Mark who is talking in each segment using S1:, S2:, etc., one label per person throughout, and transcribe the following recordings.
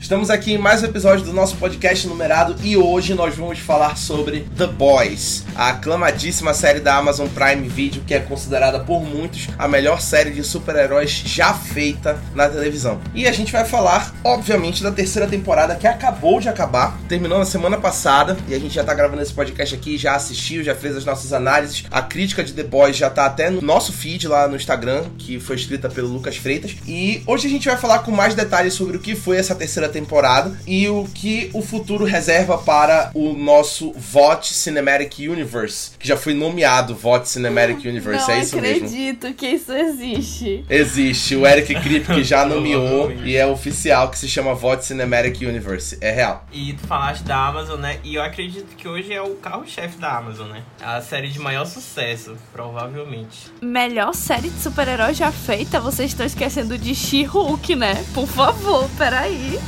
S1: Estamos aqui em mais um episódio do nosso podcast numerado e hoje nós vamos falar sobre The Boys, a aclamadíssima série da Amazon Prime Video que é considerada por muitos a melhor série de super-heróis já feita na televisão. E a gente vai falar, obviamente, da terceira temporada que acabou de acabar, terminou na semana passada e a gente já tá gravando esse podcast aqui, já assistiu, já fez as nossas análises. A crítica de The Boys já tá até no nosso feed lá no Instagram, que foi escrita pelo Lucas Freitas. E hoje a gente vai falar com mais detalhes sobre o que foi essa terceira temporada e o que o futuro reserva para o nosso VOT Cinematic Universe, que já foi nomeado VOT Cinematic Universe,
S2: Não
S1: é isso mesmo?
S2: acredito que isso existe.
S1: Existe, o Eric Kripke já nomeou e é oficial que se chama VOT Cinematic Universe, é real.
S3: E tu falaste da Amazon, né? E eu acredito que hoje é o carro-chefe da Amazon, né? A série de maior sucesso, provavelmente.
S2: Melhor série de super-herói já feita, vocês estão esquecendo de She-Hulk, né? Por favor, peraí.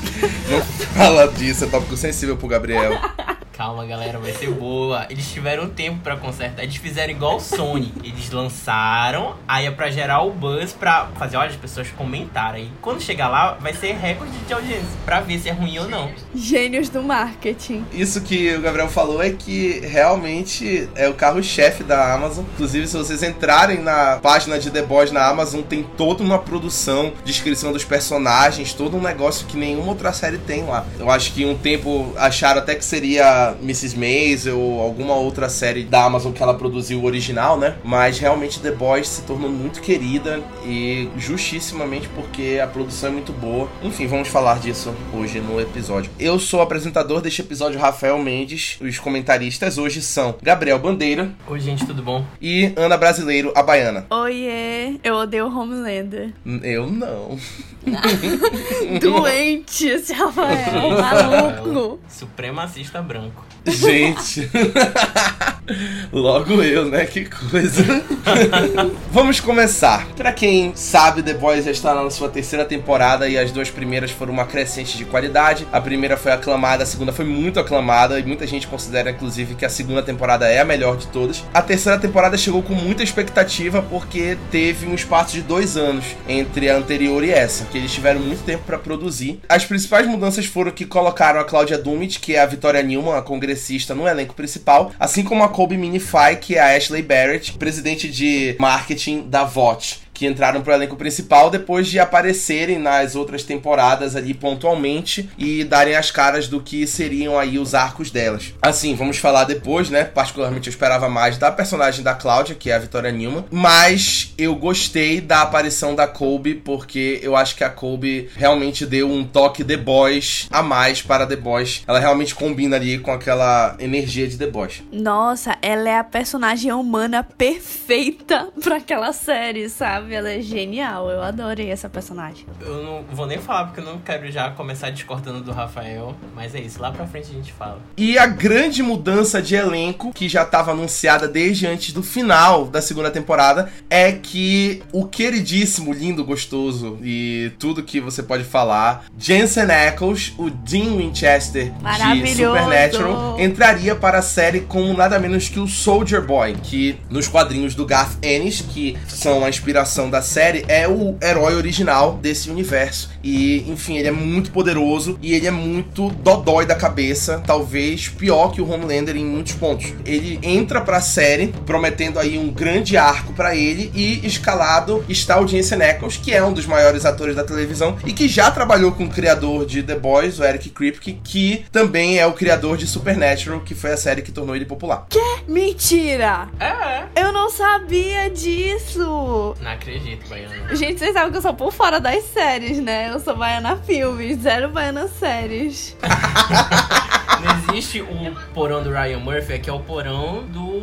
S1: Não fala disso, é tópico sensível pro Gabriel.
S3: Calma, galera, vai ser boa. Eles tiveram tempo pra consertar. Eles fizeram igual o Sony. Eles lançaram, aí é pra gerar o buzz pra fazer, olha, as pessoas comentaram. Aí quando chegar lá, vai ser recorde de audiência pra ver se é ruim ou não.
S2: Gênios do marketing.
S1: Isso que o Gabriel falou é que realmente é o carro-chefe da Amazon. Inclusive, se vocês entrarem na página de The Boys na Amazon, tem toda uma produção, descrição dos personagens, todo um negócio que nenhuma outra série tem lá. Eu acho que um tempo acharam até que seria Mrs. Maisel ou alguma outra série da Amazon que ela produziu original, né? Mas realmente The Boys se tornou muito querida e justíssimamente porque a produção é muito boa. Enfim, vamos falar disso hoje no episódio. Eu sou o apresentador deste episódio, Rafael Mendes. Os comentaristas hoje são Gabriel Bandeira
S3: Oi, gente, tudo bom?
S1: e Ana Brasileiro, a baiana.
S2: Oiê, eu odeio Homelander.
S1: Eu não.
S2: Doente esse Rafael, maluco.
S3: Supremacista branco.
S1: Gente. Logo eu, né? Que coisa. Vamos começar. Pra quem sabe, The Boys já está na sua terceira temporada e as duas primeiras foram uma crescente de qualidade. A primeira foi aclamada, a segunda foi muito aclamada e muita gente considera, inclusive, que a segunda temporada é a melhor de todas. A terceira temporada chegou com muita expectativa porque teve um espaço de dois anos entre a anterior e essa, que eles tiveram muito tempo pra produzir. As principais mudanças foram que colocaram a Claudia Dummett, que é a Victoria Newman, a congressista, no elenco principal, assim como a Colby Minify, que é a Ashley Barrett, presidente de marketing da VOT que entraram pro elenco principal depois de aparecerem nas outras temporadas ali pontualmente e darem as caras do que seriam aí os arcos delas. Assim, vamos falar depois, né? Particularmente eu esperava mais da personagem da Cláudia, que é a Victoria Newman, mas eu gostei da aparição da Colby porque eu acho que a Colby realmente deu um toque The Boys a mais para The Boys. Ela realmente combina ali com aquela energia de The Boys.
S2: Nossa, ela é a personagem humana perfeita pra aquela série, sabe? Ela é genial, eu adorei essa personagem.
S3: Eu não vou nem falar porque eu não quero já começar discordando do Rafael. Mas é isso, lá pra frente a gente fala.
S1: E a grande mudança de elenco, que já estava anunciada desde antes do final da segunda temporada, é que o queridíssimo, lindo, gostoso e tudo que você pode falar, Jensen Ackles, o Dean Winchester de. Supernatural, entraria para a série como nada menos que o Soldier Boy, que nos quadrinhos do Garth Ennis, que são a inspiração da série, é o herói original desse universo. E, enfim, ele é muito poderoso e ele é muito dodói da cabeça, talvez pior que o Homelander em muitos pontos. Ele entra pra série prometendo aí um grande arco pra ele e escalado está o Jensen Ackles, que é um dos maiores atores da televisão e que já trabalhou com o criador de The Boys, o Eric Kripke, que também é o criador de Supernatural, que foi a série que tornou ele popular.
S2: Mentira!
S3: É,
S2: Eu não sabia disso!
S3: não acredito, Baiana.
S2: Gente, vocês sabem que eu sou por fora das séries, né? Eu sou baiana filmes, zero baiana séries.
S3: Existe o porão do Ryan Murphy, aqui é o porão do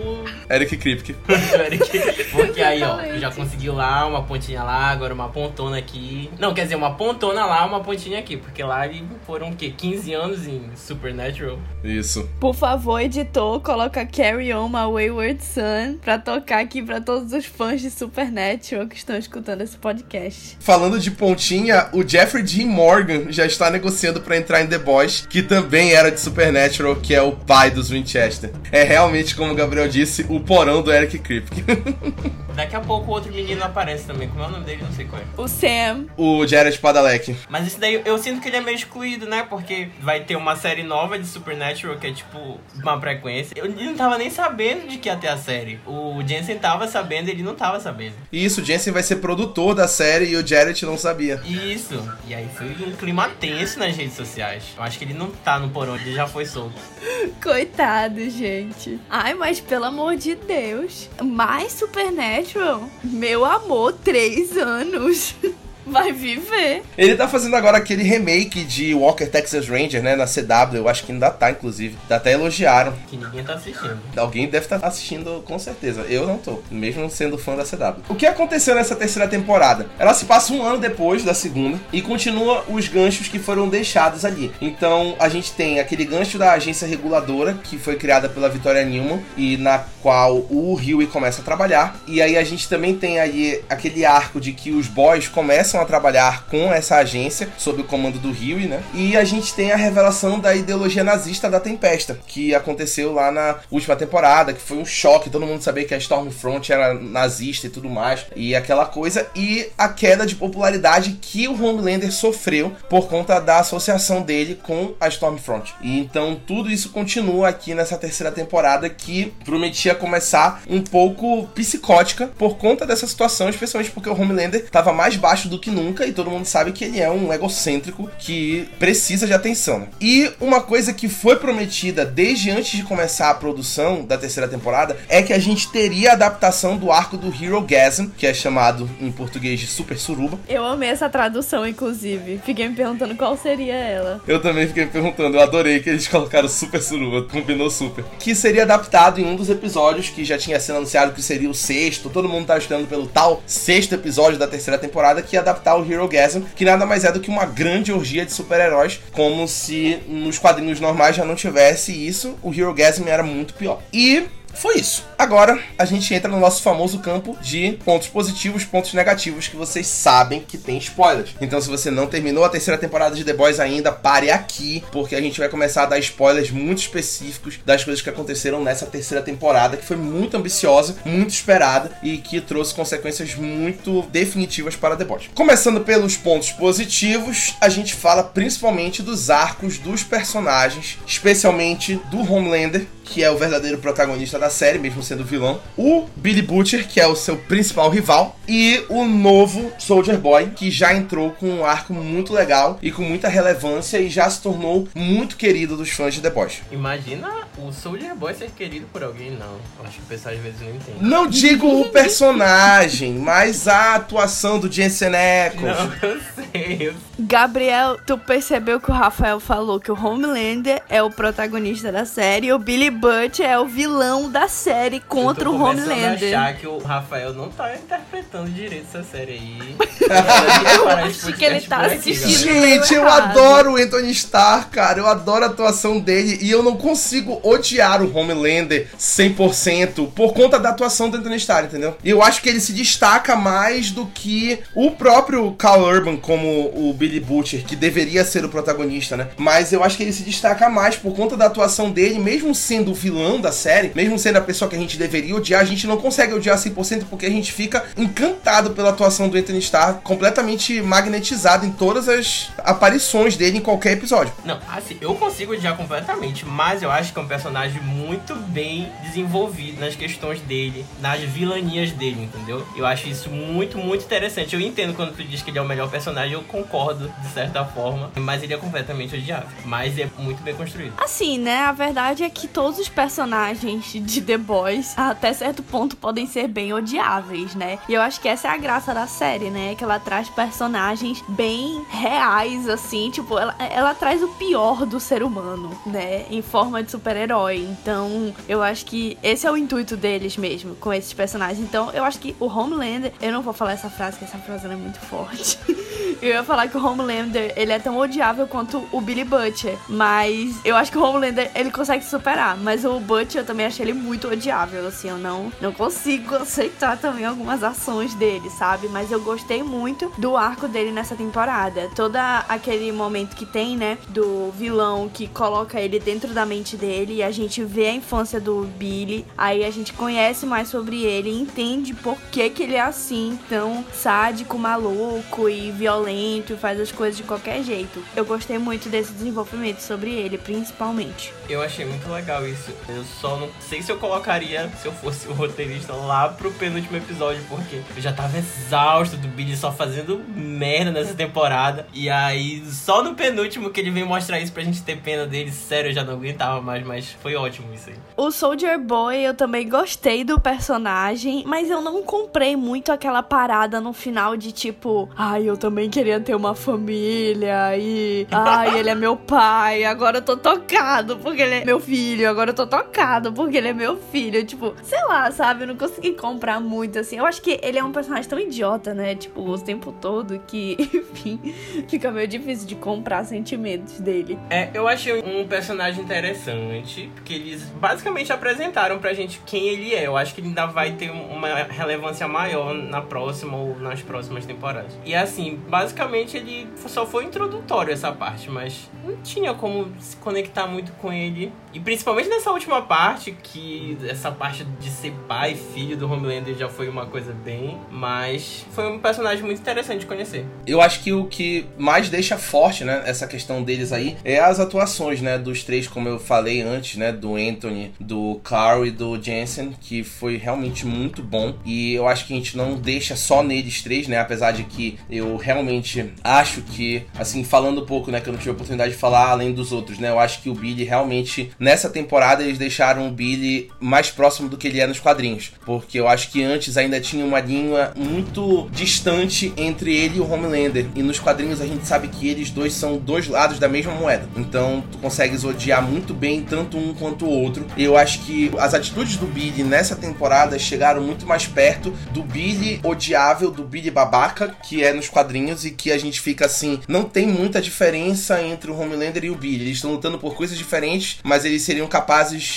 S1: Eric Kripke.
S3: do Eric. Porque aí, ó, já conseguiu lá, uma pontinha lá, agora uma pontona aqui. Não, quer dizer, uma pontona lá, uma pontinha aqui. Porque lá foram o quê? 15 anos em Supernatural.
S1: Isso.
S2: Por favor, editor, coloca Carry On My Wayward Son pra tocar aqui pra todos os fãs de Supernatural que estão escutando esse podcast.
S1: Falando de pontinha, o Jeffrey Dean Morgan já está negociando para entrar em The Boys, que também era de Supernatural, que é o pai dos Winchester. É realmente, como o Gabriel disse, o porão do Eric Kripke.
S3: Daqui a pouco o outro menino aparece também. Como é o nome dele? Não sei qual é.
S2: O Sam.
S1: O Jared Padalecki.
S3: Mas isso daí eu sinto que ele é meio excluído, né? Porque vai ter uma série nova de Supernatural que é tipo uma frequência. Eu não tava nem sabendo de que ia ter a série. O Jensen tava sabendo, ele não tava sabendo.
S1: Isso, o Jensen vai ser produtor da série e o Jared não sabia.
S3: Isso. E aí foi um clima tenso nas redes sociais. Eu acho que ele não tá no porão, ele já foi solto.
S2: Coitado, gente. Ai, mas pelo amor de Deus. Mais Supernatural? Meu amor, três anos. Vai viver.
S1: Ele tá fazendo agora aquele remake de Walker Texas Ranger, né? Na CW. Eu acho que ainda tá, inclusive. Até elogiaram.
S3: Que ninguém tá assistindo.
S1: Alguém deve estar assistindo com certeza. Eu não tô, mesmo sendo fã da CW. O que aconteceu nessa terceira temporada? Ela se passa um ano depois da segunda e continua os ganchos que foram deixados ali. Então a gente tem aquele gancho da agência reguladora que foi criada pela Victoria Newman e na qual o Huey começa a trabalhar. E aí a gente também tem aí aquele arco de que os boys começam a trabalhar com essa agência sob o comando do Huey, né? E a gente tem a revelação da ideologia nazista da Tempesta, que aconteceu lá na última temporada, que foi um choque, todo mundo sabia que a Stormfront era nazista e tudo mais, e aquela coisa, e a queda de popularidade que o Homelander sofreu por conta da associação dele com a Stormfront. E então tudo isso continua aqui nessa terceira temporada que prometia começar um pouco psicótica por conta dessa situação, especialmente porque o Homelander estava mais baixo do que nunca e todo mundo sabe que ele é um egocêntrico que precisa de atenção. E uma coisa que foi prometida desde antes de começar a produção da terceira temporada é que a gente teria a adaptação do arco do Hero Gasm, que é chamado em português de Super Suruba.
S2: Eu amei essa tradução, inclusive. Fiquei me perguntando qual seria ela.
S1: Eu também fiquei me perguntando, eu adorei que eles colocaram Super Suruba, combinou super. Que seria adaptado em um dos episódios que já tinha sido anunciado que seria o sexto, todo mundo tá esperando pelo tal sexto episódio da terceira temporada que ia adaptar o Hero Gasm, que nada mais é do que uma grande orgia de super-heróis, como se nos quadrinhos normais já não tivesse isso, o Hero Gasm era muito pior. E foi isso. Agora a gente entra no nosso famoso campo de pontos positivos, pontos negativos, que vocês sabem que tem spoilers. Então, se você não terminou a terceira temporada de The Boys ainda, pare aqui, porque a gente vai começar a dar spoilers muito específicos das coisas que aconteceram nessa terceira temporada, que foi muito ambiciosa, muito esperada e que trouxe consequências muito definitivas para The Boys. Começando pelos pontos positivos, a gente fala principalmente dos arcos dos personagens, especialmente do Homelander, que é o verdadeiro protagonista da série, mesmo sendo vilão, o Billy Butcher, que é o seu principal rival, e o novo Soldier Boy, que já entrou com um arco muito legal e com muita relevância e já se tornou muito querido dos fãs de The Boys.
S3: Imagina o Soldier Boy ser querido por alguém, não. Acho que o pessoal às vezes não entende.
S1: Não digo o personagem, mas a atuação do Jensen Ackles.
S3: Não, eu sei, eu
S2: Gabriel, tu percebeu que o Rafael falou que o Homelander é o protagonista da série e o Billy Butch é o vilão da série contra
S3: eu
S2: o
S3: tô começando
S2: Homelander.
S3: achar que o Rafael não tá interpretando direito essa série aí. eu
S2: acho que ele tá assistindo.
S1: Gente, eu
S2: errado.
S1: adoro o Anthony Starr, cara. Eu adoro a atuação dele e eu não consigo odiar o Homelander 100% por conta da atuação do Anthony Starr, entendeu? E eu acho que ele se destaca mais do que o próprio Carl Urban como o Billy Butcher, que deveria ser o protagonista, né? Mas eu acho que ele se destaca mais por conta da atuação dele, mesmo sendo o vilão da série, mesmo sendo a pessoa que a gente deveria odiar, a gente não consegue odiar 100% porque a gente fica encantado pela atuação do Anthony Starr, completamente magnetizado em todas as aparições dele em qualquer episódio.
S3: Não, assim, eu consigo odiar completamente, mas eu acho que é um personagem muito bem desenvolvido nas questões dele, nas vilanias dele, entendeu? Eu acho isso muito, muito interessante. Eu entendo quando tu diz que ele é o melhor personagem, eu concordo de certa forma, mas ele é completamente odiável. Mas é muito bem construído.
S2: Assim, né? A verdade é que todos os personagens de The Boys, até certo ponto, podem ser bem odiáveis, né? E eu acho que essa é a graça da série, né? Que ela traz personagens bem reais, assim. Tipo, ela, ela traz o pior do ser humano, né? Em forma de super-herói. Então, eu acho que esse é o intuito deles mesmo, com esses personagens. Então, eu acho que o Homelander. Eu não vou falar essa frase, que essa frase é muito forte. Eu ia falar que o Homelander, ele é tão odiável quanto o Billy Butcher. Mas eu acho que o Homelander, ele consegue superar. Mas o Butcher, eu também achei ele muito odiável, assim. Eu não, não consigo aceitar também algumas ações dele, sabe? Mas eu gostei muito do arco dele nessa temporada. Todo aquele momento que tem, né? Do vilão que coloca ele dentro da mente dele. E a gente vê a infância do Billy. Aí a gente conhece mais sobre ele entende por que, que ele é assim, tão sádico, maluco e violento, faz as coisas de qualquer jeito. Eu gostei muito desse desenvolvimento sobre ele, principalmente.
S3: Eu achei muito legal isso. Eu só não sei se eu colocaria, se eu fosse o roteirista, lá pro penúltimo episódio, porque eu já tava exausto do Billy só fazendo merda nessa temporada. E aí, só no penúltimo que ele vem mostrar isso pra gente ter pena dele, sério, eu já não aguentava mais, mas foi ótimo isso aí.
S2: O Soldier Boy, eu também gostei do personagem, mas eu não comprei muito aquela parada no final de tipo, ai, eu também queria ter uma família e ai, ele é meu pai, agora eu tô tocado porque ele é meu filho, agora eu tô tocado porque ele é meu filho, tipo, sei lá, sabe, eu não consegui comprar muito assim. Eu acho que ele é um personagem tão idiota, né, tipo, o tempo todo que, enfim, fica meio difícil de comprar sentimentos dele.
S3: É, eu achei um personagem interessante, porque eles basicamente apresentaram pra gente quem ele é. Eu acho que ele ainda vai ter uma relevância maior na próxima ou nas próximas temporadas. E assim, basicamente ele só foi introdutório essa parte, mas não tinha como se conectar muito com ele. E principalmente nessa última parte, que essa parte de ser pai e filho do Homelander já foi uma coisa bem. Mas foi um personagem muito interessante de conhecer.
S1: Eu acho que o que mais deixa forte, né, essa questão deles aí, é as atuações, né, dos três, como eu falei antes, né, do Anthony, do Carl e do Jensen, que foi realmente muito bom. E eu acho que a gente não deixa só neles três, né, apesar de que eu realmente acho que, assim, falando um pouco, né, que eu não tive a oportunidade de falar além dos outros, né, eu acho que o Billy realmente, nessa temporada, eles deixaram o Billy mais próximo do que ele é nos quadrinhos. Porque eu acho que antes ainda tinha uma linha muito distante entre ele e o Homelander. E nos quadrinhos a gente sabe que eles dois são dois lados da mesma moeda. Então tu consegues odiar muito bem tanto um quanto o outro. Eu acho que as atitudes do Billy nessa temporada chegaram muito mais perto do Billy odiável, do Billy babaca, que é nos quadrinhos e que a gente fica assim, não tem muita diferença entre o Homelander e o Billy. Eles estão lutando por coisas diferentes, mas eles seriam capazes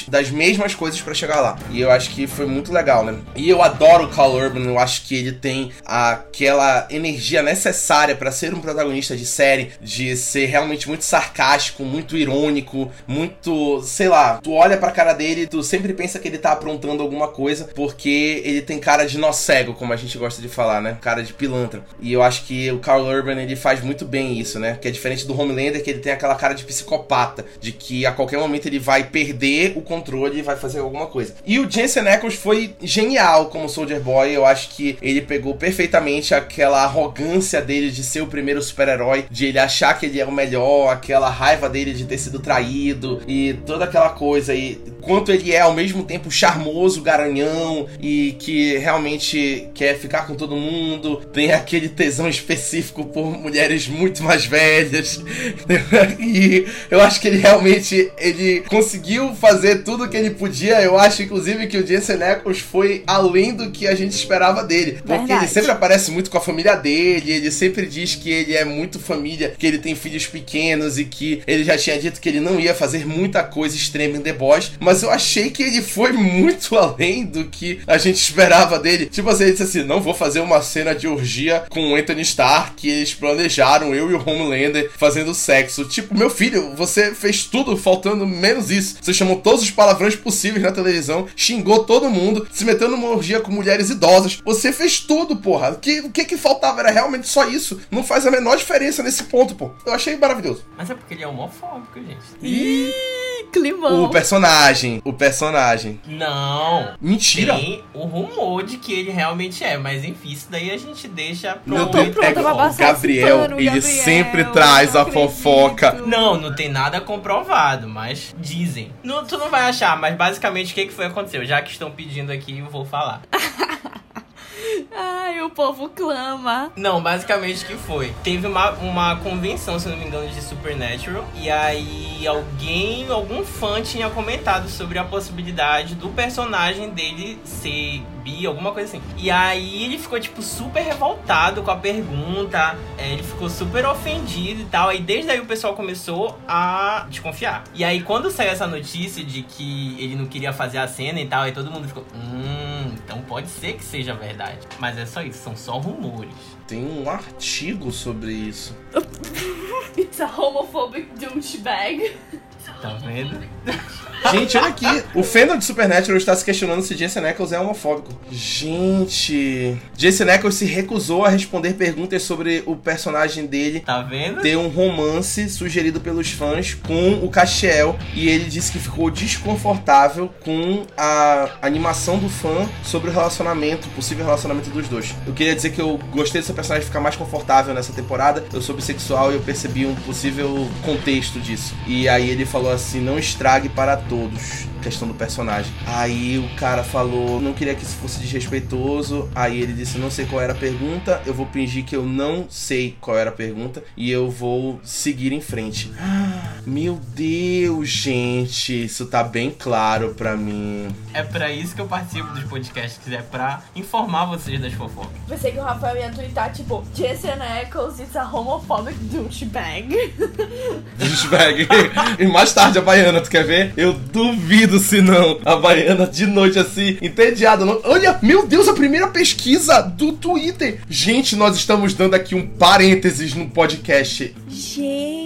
S1: das mesmas coisas para chegar lá. E eu acho que foi muito legal, né? E eu adoro o Carl Urban, eu acho que ele tem aquela energia necessária para ser um protagonista de série, de ser realmente muito sarcástico, muito irônico, muito, sei lá, tu olha pra cara dele e tu sempre pensa que ele tá aprontando alguma coisa, porque ele tem cara de nó cego, como a gente gosta de falar, né? Cara de pilantra. E eu acho que o Carl Urban, ele faz muito bem isso, né? Que é diferente do Homelander, que ele tem aquela cara de psicopata, de que a qualquer momento ele vai perder o controle e vai fazer alguma coisa. E o Jensen Ackles foi genial como Soldier Boy, eu acho que ele pegou perfeitamente aquela arrogância dele de ser o primeiro super-herói, de ele achar que ele é o melhor, aquela raiva dele de ter sido traído e toda aquela coisa e quanto ele é ao mesmo tempo charmoso, garanhão e que realmente quer ficar com todo mundo, tem aquele tesão específico por mulheres muito mais velhas. e eu acho que ele realmente ele conseguiu fazer tudo o que ele podia. Eu acho inclusive que o Jensen Ackles foi além do que a gente esperava dele, porque
S2: Verdade.
S1: ele sempre aparece muito com a família dele, ele sempre diz que ele é muito família, que ele tem filhos pequenos e que ele já tinha dito que ele não ia fazer muita coisa extrema em The Boys, mas eu achei que ele foi muito além do que a gente esperava dele. Tipo assim, ele disse assim: não vou fazer uma cena de orgia com o Anthony Starr que eles planejaram, eu e o Homelander fazendo sexo. Tipo, meu filho, você fez tudo faltando menos isso. Você chamou todos os palavrões possíveis na televisão, xingou todo mundo, se meteu numa orgia com mulheres idosas. Você fez tudo, porra. O que, o que que faltava? Era realmente só isso. Não faz a menor diferença nesse ponto, pô. Eu achei maravilhoso.
S3: Mas é porque ele é homofóbico, gente.
S2: Ih, climão.
S1: O personagem, o personagem.
S3: Não.
S1: Mentira.
S3: Tem o rumor de que ele realmente é, mas enfim, isso daí a gente deixa pro
S1: Meu
S2: tô pronta
S1: é,
S2: pra
S1: o
S2: passar
S1: Gabriel,
S2: pano,
S1: ele
S2: Gabriel,
S1: sempre
S2: eu
S1: traz
S2: não
S1: a
S2: acredito.
S1: fofoca.
S3: Não, não tem nada comprovado, mas dizem. Não, tu não vai achar, mas basicamente o que, que foi que aconteceu? Já que estão pedindo aqui, eu vou falar.
S2: Ai, o povo clama.
S3: Não, basicamente que foi? Teve uma, uma convenção, se não me engano, de Supernatural. E aí alguém, algum fã tinha comentado sobre a possibilidade do personagem dele ser bi, alguma coisa assim. E aí ele ficou, tipo, super revoltado com a pergunta. é, ele ficou super ofendido e tal. Aí desde aí o pessoal começou a desconfiar. E aí quando saiu essa notícia de que ele não queria fazer a cena e tal, aí todo mundo ficou. Hum, então pode ser que seja verdade. Mas é só isso, são só rumores.
S1: Tem um artigo sobre isso.
S2: It's a homophobic douchebag.
S3: Tá vendo?
S1: Gente, olha aqui. O fandom de Supernatural está se questionando se Jason Ackles é homofóbico. Gente. Jason Ackles se recusou a responder perguntas sobre o personagem dele
S3: Tá vendo?
S1: ter um romance sugerido pelos fãs com o Castiel e ele disse que ficou desconfortável com a animação do fã sobre o relacionamento, o possível relacionamento dos dois. Eu queria dizer que eu gostei desse personagem ficar mais confortável nessa temporada. Eu sou bissexual e eu percebi um possível contexto disso. E aí ele falou assim: não estrague para todos. Questão do personagem. Aí o cara falou, não queria que isso fosse desrespeitoso. Aí ele disse, não sei qual era a pergunta. Eu vou fingir que eu não sei qual era a pergunta. E eu vou seguir em frente. Ah, Meu Deus, gente. Isso tá bem claro pra mim.
S3: É pra isso que eu participo dos podcasts, é pra informar vocês das fofocas.
S2: Pensei que o Rafael ia twittar, tipo, Jason Ackles is a homophobic douchebag.
S1: Douchebag. e mais tarde a baiana, tu quer ver? Eu duvido se não. A baiana de noite assim, entediada. Olha, meu Deus, a primeira pesquisa do Twitter. Gente, nós estamos dando aqui um parênteses no podcast.
S2: Gente,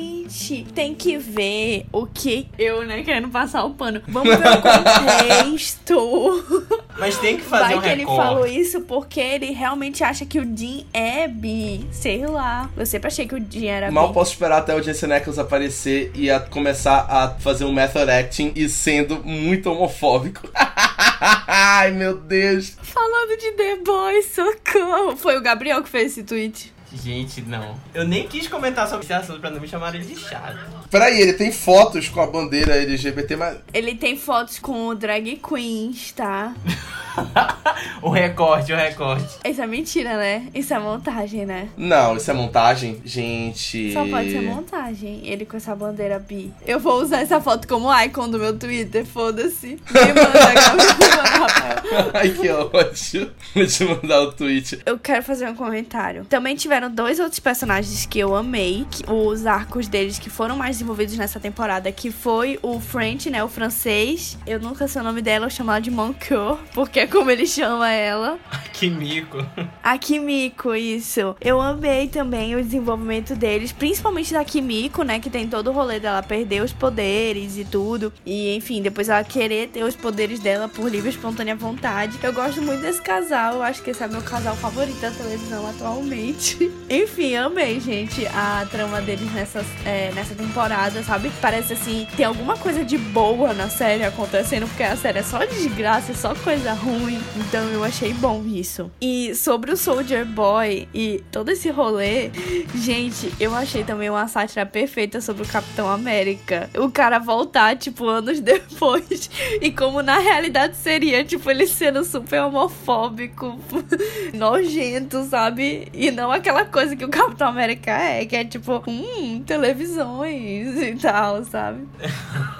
S2: tem que ver o que. Eu, né, querendo passar o pano. Vamos ver o contexto.
S3: Mas tem que fazer
S2: Vai
S3: um
S2: que ele falou
S3: recorte.
S2: isso porque ele realmente acha que o Dean é bi. Sei lá. Eu sempre achei que o Dean era
S1: Mal
S2: bi.
S1: posso esperar até o Jensen Ackles aparecer e a começar a fazer um method acting e sendo muito homofóbico. Ai, meu Deus.
S2: Falando de The Boys, socorro. Foi o Gabriel que fez esse tweet.
S3: Gente, não. Eu nem quis comentar sobre esse assunto pra não me chamarem de chato.
S1: Peraí, ele tem fotos com a bandeira LGBT, mas.
S2: Ele tem fotos com drag queens, tá?
S3: o recorte, o recorte.
S2: Isso é mentira, né? Isso é montagem, né?
S1: Não, isso é montagem? Gente.
S2: Só pode ser montagem. Ele com essa bandeira bi. Eu vou usar essa foto como icon do meu Twitter, foda-se. Me manda, Gabriel.
S1: Ai, que ódio. Vou te mandar o tweet.
S2: Eu quero fazer um comentário. Também tiveram dois outros personagens que eu amei, que- os arcos deles que foram mais desenvolvidos nessa temporada, que foi o French, né, o francês. Eu nunca sei o nome dela, eu chamo ela de Moncoeur, porque é como ele chama ela.
S3: Que mico.
S2: A Kimiko, isso. Eu amei também o desenvolvimento deles, principalmente da Kimiko, né? Que tem todo o rolê dela perder os poderes e tudo. E, enfim, depois ela querer ter os poderes dela por livre e espontânea vontade. Eu gosto muito desse casal. Eu acho que esse é meu casal favorito da televisão atualmente. enfim, amei, gente, a trama deles nessa, é, nessa temporada, sabe? Parece assim, tem alguma coisa de boa na série acontecendo, porque a série é só desgraça, é só coisa ruim. Então eu achei bom isso. E sobre o Soldier Boy e todo esse rolê, gente, eu achei também uma sátira perfeita sobre o Capitão América. O cara voltar, tipo, anos depois. E como na realidade seria, tipo, ele sendo super homofóbico, nojento, sabe? E não aquela coisa que o Capitão América é, que é tipo, hum, televisões e tal, sabe?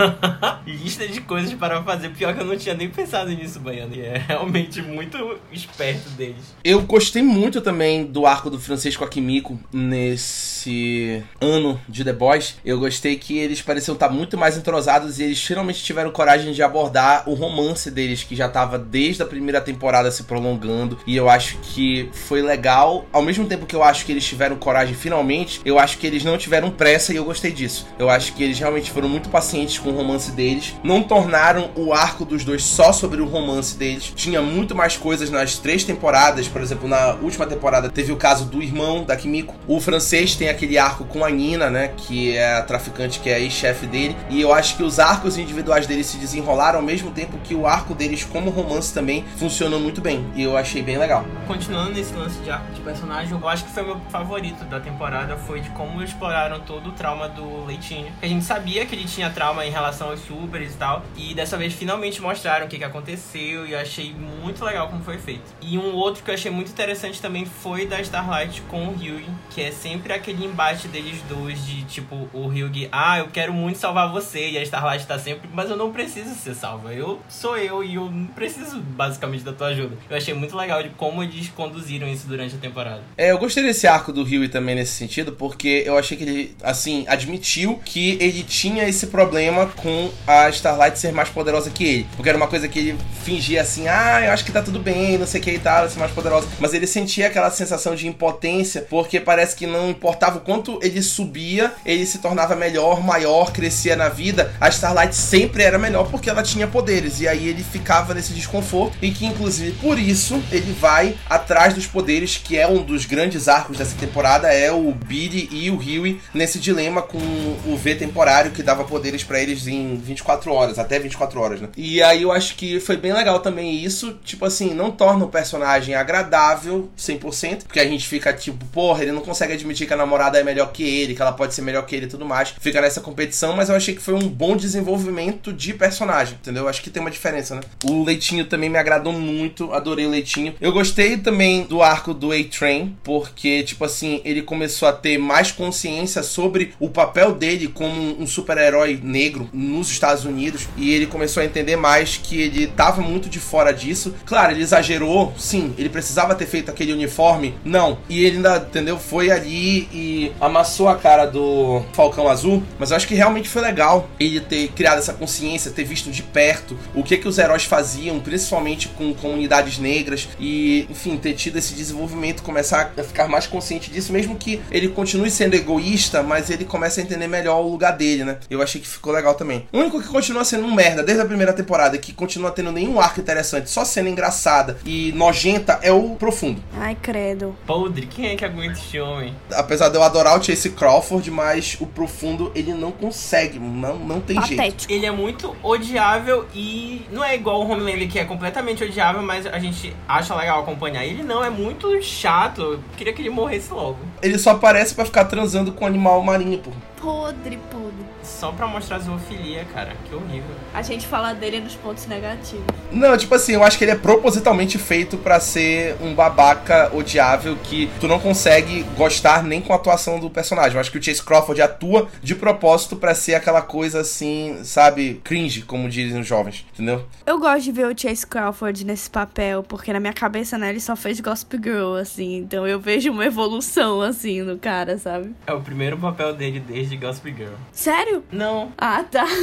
S3: Lista de coisas para fazer. Pior que eu não tinha nem pensado nisso, Baiano. E é realmente muito esperto deles.
S1: Eu gostei muito também do arco do Francisco Akimiko nesse ano de The Boys. Eu gostei que eles pareciam estar muito mais entrosados e eles finalmente tiveram coragem de abordar o romance deles, que já estava desde a primeira temporada se prolongando. E eu acho que foi legal. Ao mesmo tempo que eu acho que eles tiveram coragem finalmente, eu acho que eles não tiveram pressa e eu gostei disso. Eu acho que eles realmente foram muito pacientes com o romance deles. Não tornaram o arco dos dois só sobre o romance deles. Tinha muito mais coisas nas três temporadas. Por exemplo, na última temporada teve o caso do irmão da Kimiko. O francês tem aquele arco com a Nina, né? Que é a traficante que é ex-chefe dele. E eu acho que os arcos individuais deles se desenrolaram ao mesmo tempo que o arco deles como romance também funcionou muito bem. E eu achei bem legal.
S3: Continuando nesse lance de arco de personagem, eu acho que foi meu favorito da temporada foi de como exploraram todo o trauma do Leitinho. A gente sabia que ele tinha trauma em relação aos supers e tal, e dessa vez finalmente mostraram o que, que aconteceu e eu achei muito legal como foi feito. E um outro que eu achei muito interessante também foi da Starlight com o Hyugi, que é sempre aquele embate deles dois de tipo o Hyugi, ah, eu quero muito salvar você, e a Starlight tá sempre, mas eu não preciso ser salva, eu sou eu e eu não preciso basicamente da tua ajuda. Eu achei muito legal de como eles conduziram isso durante a temporada.
S1: É, eu gostei desse arco do Rio também nesse sentido, porque eu achei que ele, assim, admitiu que ele tinha esse problema com a Starlight ser mais poderosa que ele. Porque era uma coisa que ele fingia assim, ah, eu acho que tá tudo bem, não sei o que e tal, ser mais poderosa. Mas ele sentia aquela sensação de impotência, porque parece que não importava o quanto ele subia, ele se tornava melhor, maior, crescia na vida. A Starlight sempre era melhor porque ela tinha poderes. E aí ele ficava nesse desconforto. E que, inclusive, por isso, ele vai atrás dos poderes, que é um dos grandes arcos dessa temporada, é o Billy e o Huey nesse dilema com o V temporário que dava poderes para eles em 24 horas, até 24 horas, né? E aí eu acho que foi bem legal também isso, tipo assim, não torna o personagem agradável 100%, porque a gente fica tipo, porra, ele não consegue admitir que a namorada é melhor que ele, que ela pode ser melhor que ele e tudo mais. Fica nessa competição, mas eu achei que foi um bom desenvolvimento de personagem, entendeu? Eu acho que tem uma diferença, né? O Leitinho também me agradou muito, adorei o Leitinho. Eu gostei também do arco do A-Train, porque, tipo assim, ele começou a ter mais consciência sobre o papel dele como um super-herói negro nos Estados Unidos e ele começou a entender mais que ele tava muito de fora disso. Claro, ele exagerou, sim, ele precisava ter feito aquele uniforme, não. E ele ainda, entendeu? Foi ali e amassou a cara do Falcão Azul, mas eu acho que realmente foi legal ele ter criado essa consciência, ter visto de perto o que que os heróis faziam, principalmente com comunidades negras e, enfim, ter tido esse desenvolvimento, começar a ficar mais consciente disso, mesmo que ele continue sendo egoísta, mas ele começa a entender melhor o lugar dele, né? Eu achei que ficou legal também. O único que continua sendo um merda desde a primeira temporada, que continua tendo nenhum arco interessante, só sendo engraçada e nojenta, é o Profundo.
S2: Ai, credo.
S3: Podre, quem é que aguenta esse homem?
S1: Apesar de eu adorar o Chase Crawford, mas o Profundo ele não consegue, não, não tem jeito.
S2: Patético.
S3: Ele é muito odiável e não é igual o Homelander que é completamente odiável, mas a gente acha legal acompanhar. Ele não, é muito chato. Eu queria que ele morresse logo.
S1: Ele só aparece pra ficar transando com um animal marinho, pô.
S2: Podre, podre.
S3: Só pra mostrar zoofilia, cara. Que horrível.
S2: A gente fala dele nos pontos negativos.
S1: Não, tipo assim, eu acho que ele é propositalmente feito pra ser um babaca odiável que tu não consegue gostar nem com a atuação do personagem. Eu acho que o Chase Crawford atua de propósito pra ser aquela coisa assim, sabe, cringe, como dizem os jovens, entendeu?
S2: Eu gosto de ver o Chase Crawford nesse papel, porque na minha cabeça, né, ele só fez Gossip Girl, assim. Então eu vejo uma evolução, assim, no cara, sabe?
S3: É o primeiro papel dele desde Gossip Girl.
S2: Sério?
S3: Não.
S2: Ah, tá.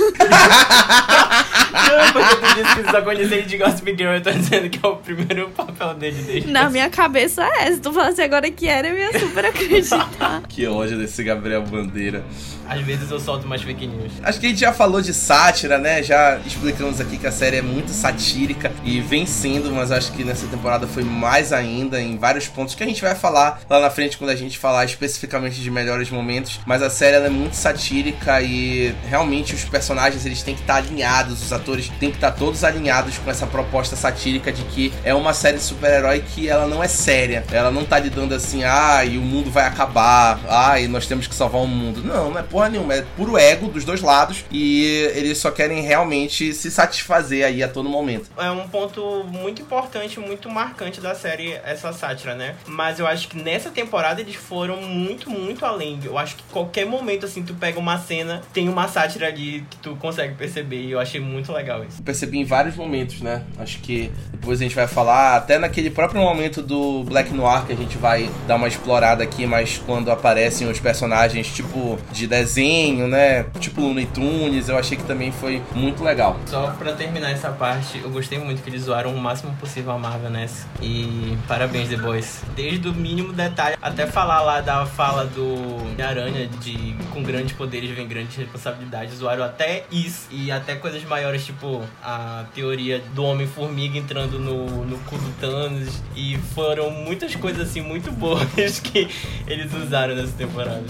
S3: Não, porque tu disse que só conhecia ele de Gossip Girl. Eu tô dizendo que é o primeiro papel dele desde
S2: Na minha cabeça é. Se tu falasse agora que era, eu ia super acreditar.
S1: Que ódio desse Gabriel Bandeira.
S3: Às vezes eu solto mais fake news.
S1: Acho que a gente já falou de sátira, né? Já explicamos aqui que a série é muito satírica e vem sendo, mas acho que nessa temporada foi mais ainda em vários pontos que a gente vai falar lá na frente quando a gente falar especificamente de melhores momentos. Mas a série ela é muito satírica e realmente os personagens eles têm que estar alinhados, os atores têm que estar todos alinhados com essa proposta satírica de que é uma série de super-herói que ela não é séria. Ela não tá lidando assim, ah, e o mundo vai acabar, ah, e nós temos que salvar o mundo. Não, não é porra nenhuma, é puro ego dos dois lados e eles só querem realmente se satisfazer aí a todo momento.
S3: É um ponto muito importante, muito marcante da série, essa sátira, né? Mas eu acho que nessa temporada eles foram muito, muito além. Eu acho que qualquer momento, assim, tu pega uma cena, tem uma sátira ali que tu consegue perceber. E eu achei muito legal isso.
S1: Eu percebi em vários momentos, né? Acho que depois a gente vai falar, até naquele próprio momento do Black Noir, que a gente vai dar uma explorada aqui, mas quando aparecem os personagens, tipo, de desenho, né? Tipo Looney Tunes, eu achei que também foi muito legal.
S3: Só pra terminar essa parte, eu gostei muito que eles zoaram o máximo possível a Marvel nessa. E parabéns, The Boys. Desde o mínimo detalhe até falar lá da fala do Aranha de com grandes poderes vem grandes responsabilidades. Zoaram até isso. E até coisas maiores, tipo a teoria do Homem-Formiga entrando no, no cu do Thanos. E foram muitas coisas assim muito boas que eles usaram nessa temporada.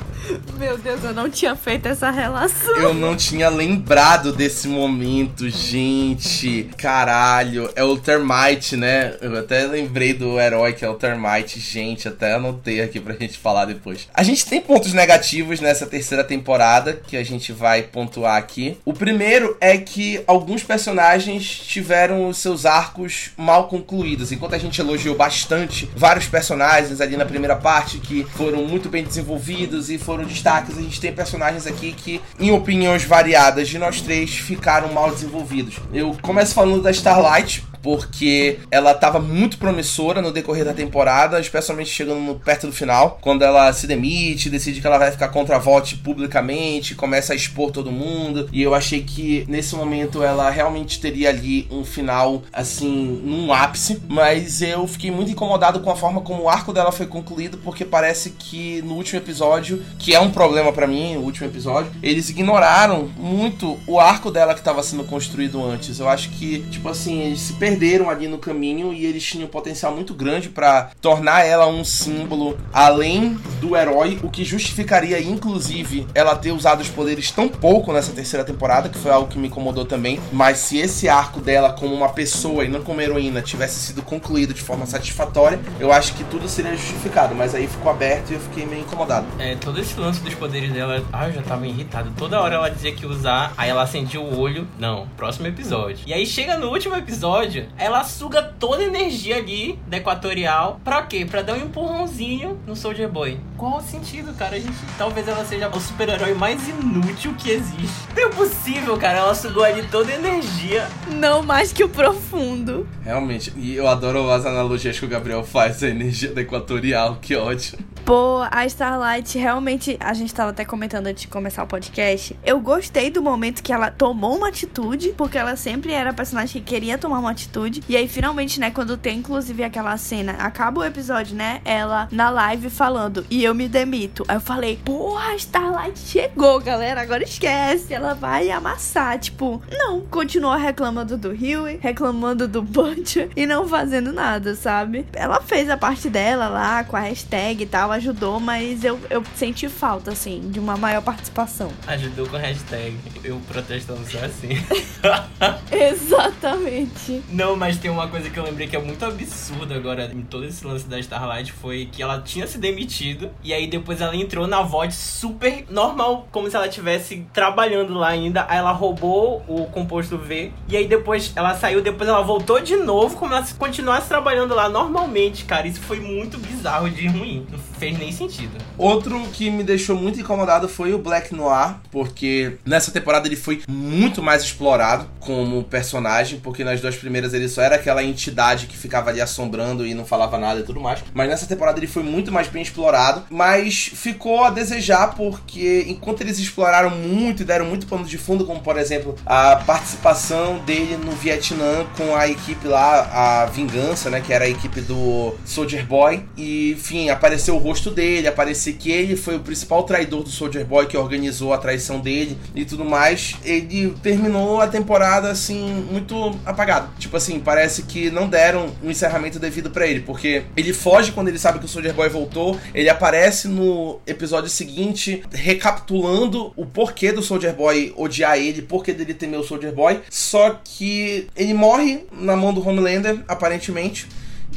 S2: Meu Deus, eu não tinha feito essa relação.
S1: Eu não tinha lembrado desse momento, gente. Caralho, é o Termite, né? Eu até lembrei do herói que é o Termite, gente. Até anotei aqui pra gente gente falar depois. A gente tem pontos negativos nessa terceira temporada que a gente vai pontuar aqui. O primeiro é que alguns personagens tiveram os seus arcos mal concluídos. Enquanto a gente elogiou bastante vários personagens ali na primeira parte que foram muito bem desenvolvidos e foram destaques, a gente tem personagens aqui que, em opiniões variadas de nós três, ficaram mal desenvolvidos. Eu começo falando da Starlight, porque ela estava muito promissora no decorrer da temporada, especialmente chegando no, perto do final, quando ela se demite, decide que ela vai ficar contra a vote publicamente, começa a expor todo mundo, e eu achei que nesse momento ela realmente teria ali um final assim, num ápice, mas eu fiquei muito incomodado com a forma como o arco dela foi concluído, porque parece que no último episódio, que é um problema para mim, o último episódio, eles ignoraram muito o arco dela que estava sendo construído antes. Eu acho que, tipo assim, eles se perderam perderam ali no caminho e eles tinham um potencial muito grande para tornar ela um símbolo além do herói, o que justificaria inclusive ela ter usado os poderes tão pouco nessa terceira temporada, que foi algo que me incomodou também. Mas se esse arco dela como uma pessoa e não como heroína tivesse sido concluído de forma satisfatória, eu acho que tudo seria justificado. Mas aí ficou aberto e eu fiquei meio incomodado.
S3: É, todo esse lance dos poderes dela, ah, eu já tava irritado. Toda hora ela dizia que usar, aí ela acendia o olho. Não, próximo episódio. E aí chega no último episódio, ela suga toda a energia ali da Equatorial. Pra quê? Pra dar um empurrãozinho no Soldier Boy. Qual o sentido, cara? A gente, talvez ela seja o super-herói mais inútil que existe. Não é possível, cara. Ela sugou ali toda a energia.
S2: Não mais que o profundo.
S1: Realmente. E eu adoro as analogias que o Gabriel faz da energia da Equatorial. Que ódio.
S2: Pô, a Starlight realmente, a gente tava até comentando antes de começar o podcast. Eu gostei do momento que ela tomou uma atitude, porque ela sempre era a personagem que queria tomar uma atitude. E aí, finalmente, né, quando tem inclusive aquela cena, acaba o episódio, né? Ela na live falando, e eu me demito. Aí eu falei, porra, a Starlight chegou, galera, agora esquece. Ela vai amassar. Tipo, não, continua reclamando do Huey, reclamando do Butcher e não fazendo nada, sabe? Ela fez a parte dela lá com a hashtag e tal ajudou, mas eu, eu senti falta, assim, de uma maior participação.
S3: Ajudou com hashtag. Eu protestando só assim.
S2: Exatamente.
S3: Não, mas tem uma coisa que eu lembrei que é muito absurda agora em todo esse lance da Starlight foi que ela tinha se demitido e aí depois ela entrou na voz super normal, como se ela estivesse trabalhando lá ainda. Aí ela roubou o composto V e aí depois ela saiu, depois ela voltou de novo como ela continuasse trabalhando lá normalmente, cara. Isso foi muito bizarro de ruim. Fez nem sentido.
S1: Outro que me deixou muito incomodado foi o Black Noir, porque nessa temporada ele foi muito mais explorado como personagem, porque nas duas primeiras ele só era aquela entidade que ficava ali assombrando e não falava nada e tudo mais. Mas nessa temporada ele foi muito mais bem explorado, mas ficou a desejar porque enquanto eles exploraram muito e deram muito pano de fundo, como por exemplo a participação dele no Vietnã com a equipe lá, a Vingança, né, que era a equipe do Soldier Boy, e enfim, apareceu o dele, aparecer que ele foi o principal traidor do Soldier Boy que organizou a traição dele e tudo mais. Ele terminou a temporada assim muito apagado. Tipo assim, parece que não deram um encerramento devido para ele, porque ele foge quando ele sabe que o Soldier Boy voltou, ele aparece no episódio seguinte recapitulando o porquê do Soldier Boy odiar ele, porquê dele temer o Soldier Boy, só que ele morre na mão do Homelander, aparentemente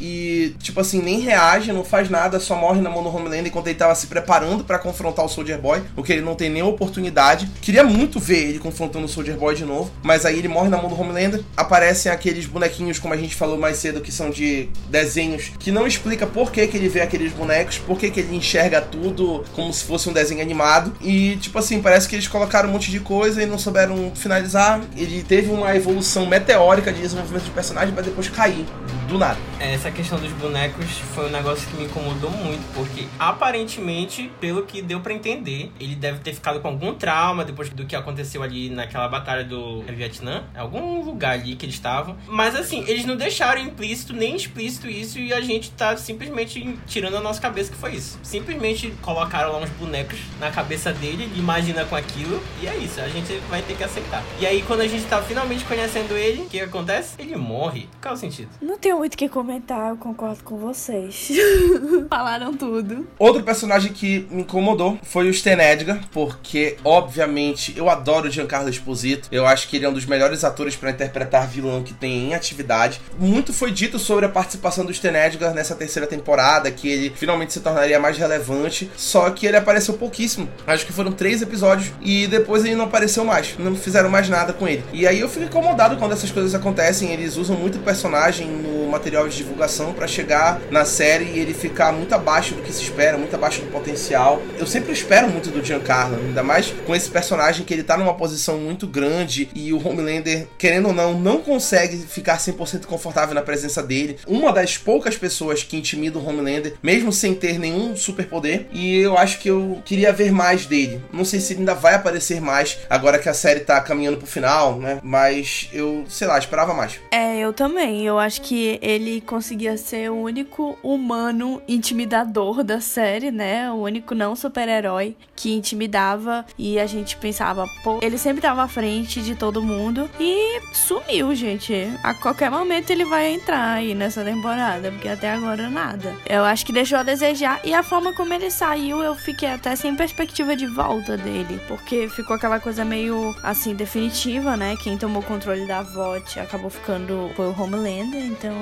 S1: e, tipo assim, nem reage, não faz nada, só morre na mão do Homelander enquanto ele tava se preparando para confrontar o Soldier Boy, o que ele não tem nem oportunidade. Queria muito ver ele confrontando o Soldier Boy de novo, mas aí ele morre na mão do Homelander. Aparecem aqueles bonequinhos, como a gente falou mais cedo, que são de desenhos, que não explica por que, que ele vê aqueles bonecos, por que, que ele enxerga tudo como se fosse um desenho animado. E, tipo assim, parece que eles colocaram um monte de coisa e não souberam finalizar. Ele teve uma evolução meteórica de desenvolvimento de personagem, mas depois cair do nada.
S3: Essa essa questão dos bonecos foi um negócio que me incomodou muito, porque aparentemente, pelo que deu para entender, ele deve ter ficado com algum trauma depois do que aconteceu ali naquela batalha do Vietnã, algum lugar ali que eles estavam. Mas assim, eles não deixaram implícito nem explícito isso e a gente tá simplesmente tirando a nossa cabeça que foi isso. Simplesmente colocaram lá uns bonecos na cabeça dele, ele imagina com aquilo e é isso, a gente vai ter que aceitar. E aí quando a gente tá finalmente conhecendo ele, o que, acontece? Ele morre. Qual o sentido?
S2: Não tenho muito o que comentar, eu concordo com vocês. Falaram tudo.
S1: Outro personagem que me incomodou foi o Stan Edgar, porque, obviamente, eu adoro o Giancarlo Esposito. Eu acho que ele é um dos melhores atores para interpretar vilão que tem em atividade. Muito foi dito sobre a participação do Stan Edgar nessa terceira temporada, que ele finalmente se tornaria mais relevante, só que ele apareceu pouquíssimo. Acho que foram três episódios e depois ele não apareceu mais. Não fizeram mais nada com ele. E aí eu fico incomodado quando essas coisas acontecem. Eles usam muito personagem no material de divulgação para chegar na série e ele ficar muito abaixo do que se espera, muito abaixo do potencial. Eu sempre espero muito do Giancarlo, ainda mais com esse personagem que ele tá numa posição muito grande e o Homelander, querendo ou não, não consegue ficar 100% confortável na presença dele. Uma das poucas pessoas que intimida o Homelander, mesmo sem ter nenhum superpoder, e eu acho que eu queria ver mais dele. Não sei se ele ainda vai aparecer mais agora que a série tá caminhando pro final, né? Mas eu, sei lá, esperava mais.
S2: É, eu também. Eu acho que ele conseguia ser o único humano intimidador da série, né? O único não super-herói que intimidava e a gente pensava, pô, ele sempre tava à frente de todo mundo e sumiu, gente. A qualquer momento ele vai entrar aí nessa temporada, porque até agora nada. Eu acho que deixou a desejar e a forma como ele saiu, eu fiquei até sem perspectiva de volta dele, porque ficou aquela coisa meio assim definitiva, né? Quem tomou controle da VOT acabou ficando foi o Homelander, então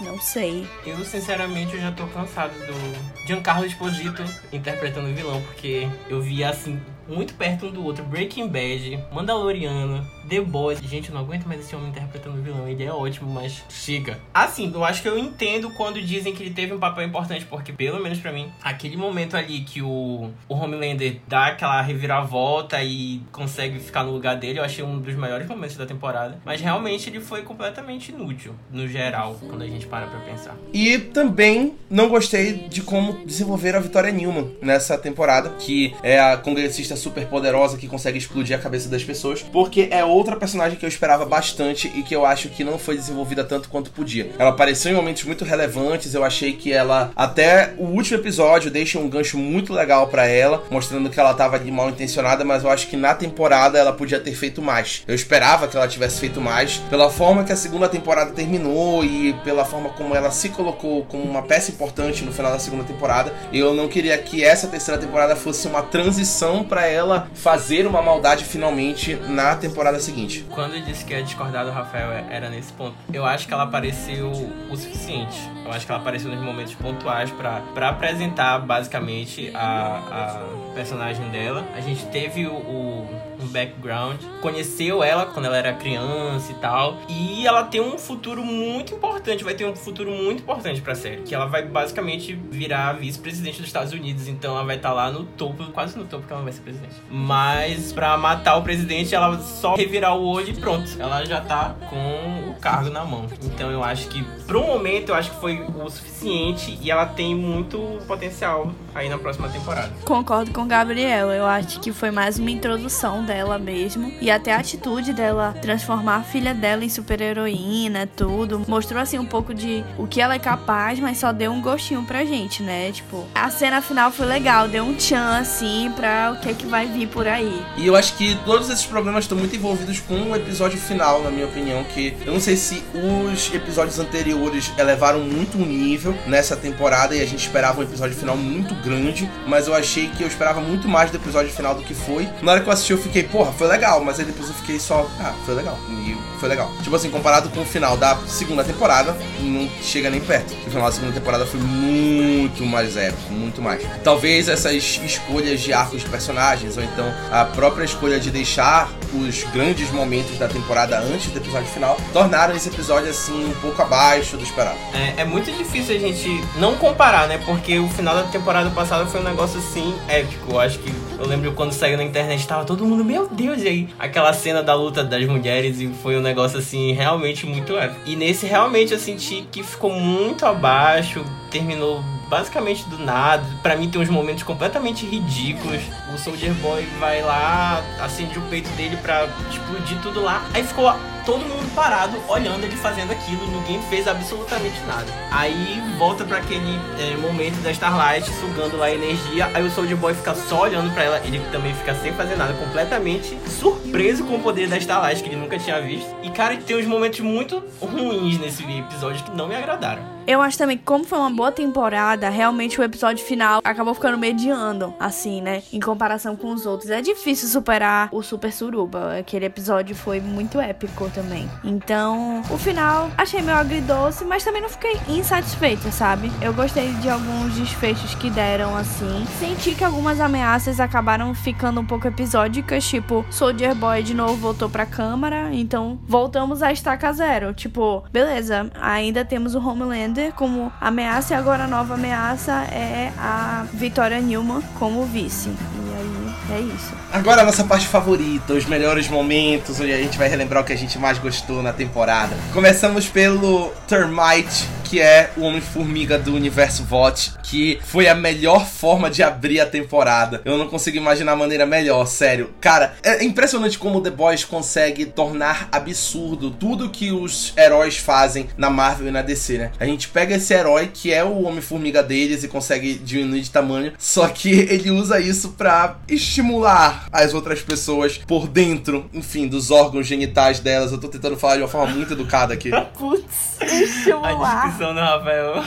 S2: não sei.
S3: Eu sinceramente eu já tô cansado do Giancarlo Esposito interpretando o vilão, porque eu via assim muito perto um do outro. Breaking Bad, Mandaloriano, The Boys. Gente, eu não aguento mais esse homem interpretando o vilão. Ele é ótimo, mas chega. Assim, eu acho que eu entendo quando dizem que ele teve um papel importante, porque pelo menos para mim, aquele momento ali que o, o Homelander dá aquela reviravolta e consegue ficar no lugar dele, eu achei um dos melhores momentos da temporada. Mas realmente ele foi completamente inútil, no geral, quando a gente para pra pensar.
S1: E também não gostei de como desenvolveram a Vitória Newman nessa temporada, que é a congressista super poderosa que consegue explodir a cabeça das pessoas, porque é outra personagem que eu esperava bastante e que eu acho que não foi desenvolvida tanto quanto podia. Ela apareceu em momentos muito relevantes, eu achei que ela, até o último episódio, deixa um gancho muito legal para ela, mostrando que ela tava ali mal intencionada, mas eu acho que na temporada ela podia ter feito mais. Eu esperava que ela tivesse feito mais, pela forma que a segunda temporada terminou e pela forma como ela se colocou como uma peça importante no final da segunda temporada. Eu não queria que essa terceira temporada fosse uma transição para ela fazer uma maldade finalmente na temporada seguinte.
S3: Quando eu disse que ia discordar do Rafael é, era nesse ponto, eu acho que ela apareceu o suficiente. Eu acho que ela apareceu nos momentos pontuais para apresentar basicamente a, a personagem dela. A gente teve o, o background, conheceu ela quando ela era criança e tal, e ela tem um futuro muito importante, vai ter um futuro muito importante pra série, que ela vai basicamente virar vice-presidente dos Estados Unidos, então ela vai estar tá lá no topo, quase no topo que ela vai ser presidente. Mas pra matar o presidente, ela só revirar o olho e pronto, ela já tá com o cargo na mão. Então eu acho que pro momento eu acho que foi o suficiente e ela tem muito potencial aí na próxima temporada.
S2: Concordo com o Gabriel, eu acho que foi mais uma introdução dela mesmo. E até a atitude dela transformar a filha dela em super-heroína, tudo. Mostrou assim um pouco de o que ela é capaz, mas só deu um gostinho pra gente, né? Tipo, a cena final foi legal, deu um tchan assim pra o que é que vai vir por aí.
S1: E eu acho que todos esses problemas estão muito envolvidos com o episódio final, na minha opinião, que eu não sei se os episódios anteriores elevaram muito o nível nessa temporada e a gente esperava um episódio final muito grande, mas eu achei que eu esperava muito mais do episódio final do que foi. Na hora que eu assisti, eu fiquei porra, foi legal, mas aí depois eu fiquei só, ah, foi legal. E foi legal. Tipo assim, comparado com o final da segunda temporada, não chega nem perto. O final da segunda temporada foi muito mais épico, muito mais. Talvez essas escolhas de arcos de personagens, ou então a própria escolha de deixar os grandes momentos da temporada antes do episódio final, tornaram esse episódio assim um pouco abaixo do esperado.
S3: É, é muito difícil a gente não comparar, né? Porque o final da temporada passada foi um negócio assim épico. Eu acho que eu lembro quando saiu na internet, tava todo mundo, meu Deus, e aí aquela cena da luta das mulheres e foi um negócio assim, realmente muito épico. E nesse realmente eu senti que ficou muito abaixo, terminou basicamente do nada. Pra mim tem uns momentos completamente ridículos. O Soldier Boy vai lá, acende o peito dele pra explodir tudo lá. Aí ficou todo mundo parado olhando ele fazendo aquilo, ninguém fez absolutamente nada. Aí volta para aquele é, momento da Starlight sugando lá a energia, aí o Soldier Boy fica só olhando para ela, ele também fica sem fazer nada, completamente surpreso com o poder da Starlight que ele nunca tinha visto. E cara, tem uns momentos muito ruins nesse episódio que não me agradaram.
S2: Eu acho também que, como foi uma boa temporada, realmente o episódio final acabou ficando mediano, assim, né? Em comparação com os outros. É difícil superar o Super Suruba. Aquele episódio foi muito épico também. Então, o final achei meio agridoce, mas também não fiquei insatisfeita, sabe? Eu gostei de alguns desfechos que deram, assim. Senti que algumas ameaças acabaram ficando um pouco episódicas, tipo, Soldier Boy de novo voltou pra câmara, então voltamos a estaca zero. Tipo, beleza, ainda temos o Homeland como ameaça e agora a nova ameaça é a Vitória Newman como vice. E aí é isso.
S1: Agora a nossa parte favorita, os melhores momentos, onde a gente vai relembrar o que a gente mais gostou na temporada. Começamos pelo Termite, que é o Homem-Formiga do universo VOT, que foi a melhor forma de abrir a temporada. Eu não consigo imaginar a maneira melhor, sério. Cara, é impressionante como The Boys consegue tornar absurdo tudo que os heróis fazem na Marvel e na DC, né? A gente pega esse herói que é o Homem-Formiga deles e consegue diminuir de tamanho, só que ele usa isso para estimular as outras pessoas por dentro, enfim, dos órgãos genitais delas. Eu tô tentando falar de uma forma muito educada aqui.
S2: Putz, estimular
S3: do Rafael.